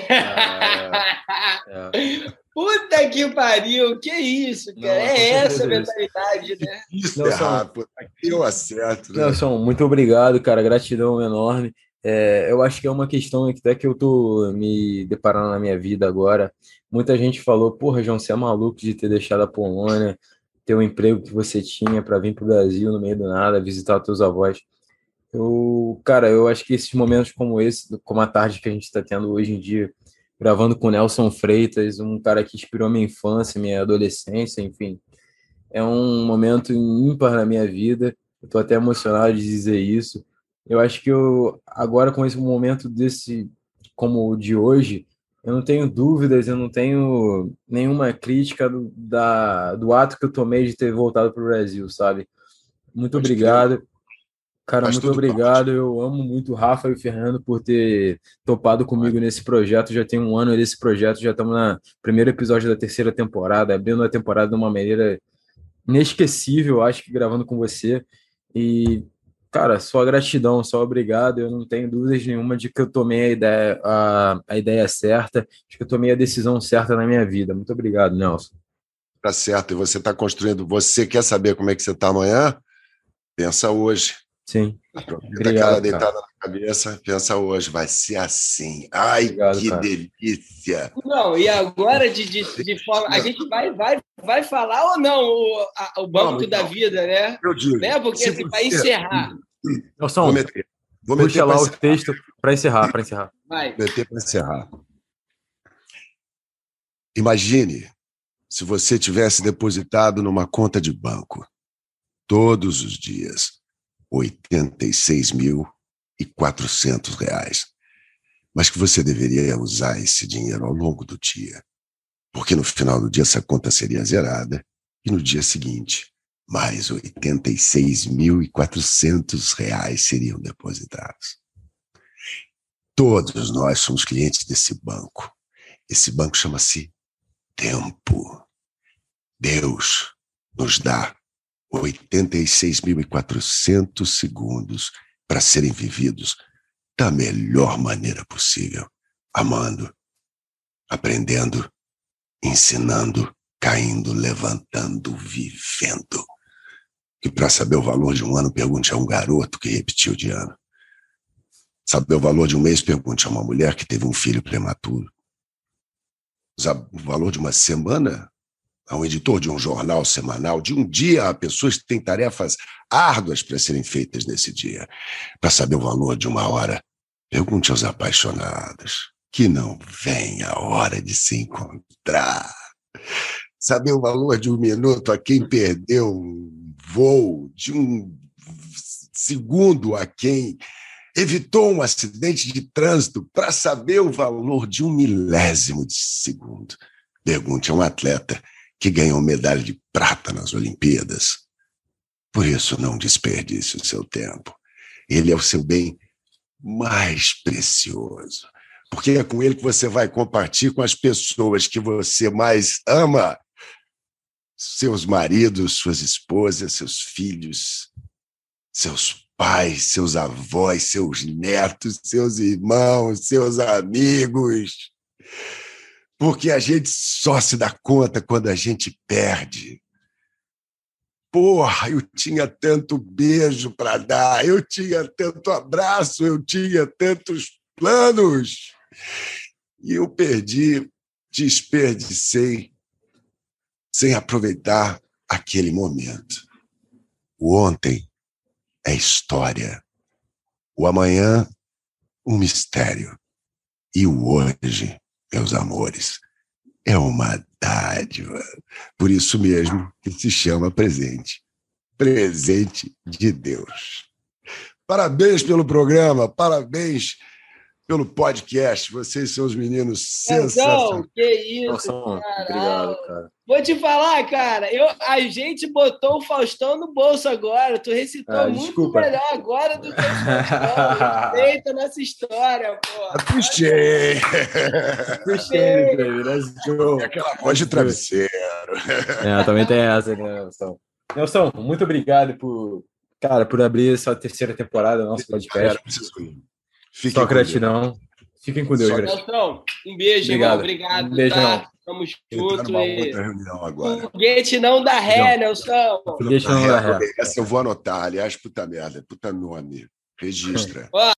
Ah, é. Puta que pariu, que isso, cara? Não, é essa a mentalidade, né? Isso errar, pô, aqui eu acerto. Né? Nelson, muito obrigado, cara, gratidão enorme. É, eu acho que é uma questão que até que eu tô me deparando na minha vida agora. Muita gente falou, porra, João, você é maluco de ter deixado a Polônia, ter um emprego que você tinha para vir para o Brasil no meio do nada, visitar teus avós. Eu, cara, eu acho que esses momentos como esse, como a tarde que a gente está tendo hoje em dia, gravando com Nelson Freitas, um cara que inspirou minha infância, minha adolescência, enfim, é um momento ímpar na minha vida. Eu tô até emocionado de dizer isso. Eu acho que eu agora com esse momento desse como o de hoje, eu não tenho dúvidas, eu não tenho nenhuma crítica do, da, do ato que eu tomei de ter voltado para o Brasil, sabe? Muito obrigado. Que... Cara, Faz muito obrigado. Parte. Eu amo muito o Rafa e o Fernando por ter topado comigo nesse projeto. Já tem um ano nesse projeto, já estamos no primeiro episódio da terceira temporada, abrindo a temporada de uma maneira inesquecível, acho que gravando com você. E cara, só gratidão, só obrigado. Eu não tenho dúvidas nenhuma de que eu tomei a ideia, a, a ideia certa, de que eu tomei a decisão certa na minha vida. Muito obrigado, Nelson. tá certo, e você está construindo. Você quer saber como é que você está amanhã? Pensa hoje. Sim. Aproveita a cara deitada na cabeça, pensa hoje, vai ser assim. Ai, Obrigado, que cara. delícia! Não, e agora de, de, de, forma. A gente vai, vai, vai falar ou não o, a, o banco não, da não. vida, né? Eu digo. Né? Porque assim, vai encerrar. Nelson, vou meter. Vou meter lá o texto para encerrar, para encerrar. Vai. Vou meter para encerrar. Imagine se você tivesse depositado numa conta de banco todos os dias R$ 86.400, mas que você deveria usar esse dinheiro ao longo do dia, porque no final do dia essa conta seria zerada e no dia seguinte mais R$ 86.400 seriam depositados. Todos nós somos clientes desse banco. Esse banco chama-se Tempo. Deus nos dá 86.400 segundos para serem vividos da melhor maneira possível, amando, aprendendo, ensinando, caindo, levantando, vivendo. Que para saber o valor de um ano, pergunte a um garoto que repetiu de ano. Saber o valor de um mês, pergunte a uma mulher que teve um filho prematuro. O valor de uma semana, a um editor de um jornal semanal, de um dia a pessoas que têm tarefas árduas para serem feitas nesse dia. Para saber o valor de uma hora, pergunte aos apaixonados que não vem a hora de se encontrar. Saber o valor de um minuto a quem perdeu um voo, de um segundo a quem evitou um acidente de trânsito para saber o valor de um milésimo de segundo. Pergunte a um atleta que ganhou medalha de prata nas Olimpíadas. Por isso, não desperdice o seu tempo. Ele é o seu bem mais precioso. Porque é com ele que você vai compartilhar com as pessoas que você mais ama. Seus maridos, suas esposas, seus filhos, seus pais, seus avós, seus netos, seus irmãos, seus amigos porque a gente só se dá conta quando a gente perde. Porra, eu tinha tanto beijo para dar, eu tinha tanto abraço, eu tinha tantos planos. E eu perdi, desperdicei, sem aproveitar aquele momento. O ontem é história, o amanhã, um mistério, e o hoje meus amores, é uma dádiva. Por isso mesmo que se chama presente. Presente de Deus. Parabéns pelo programa, parabéns pelo podcast. Vocês são os meninos sensacionais. que isso, cara. Obrigado, cara. Vou te falar, cara, eu, a gente botou o Faustão no bolso agora. Tu recitou ah, muito desculpa. melhor agora do que o Faustão. Respeita nossa história, pô. Puxei. Puxei, baby. Let's go. É aquela voz de travesseiro. É, também tem essa, né, Nelson? Nelson, muito obrigado por, cara, por abrir essa terceira temporada do nosso podcast. Fiquem Só gratidão. Fiquem com Deus, gratidão. Um beijo, Obrigado. irmão. Obrigado. Um beijo, tá? Tamo junto. E... Foguete não dá ré, Nelson. Foguete não dá ré. Essa eu vou anotar. Aliás, puta merda. Puta nome. Registra.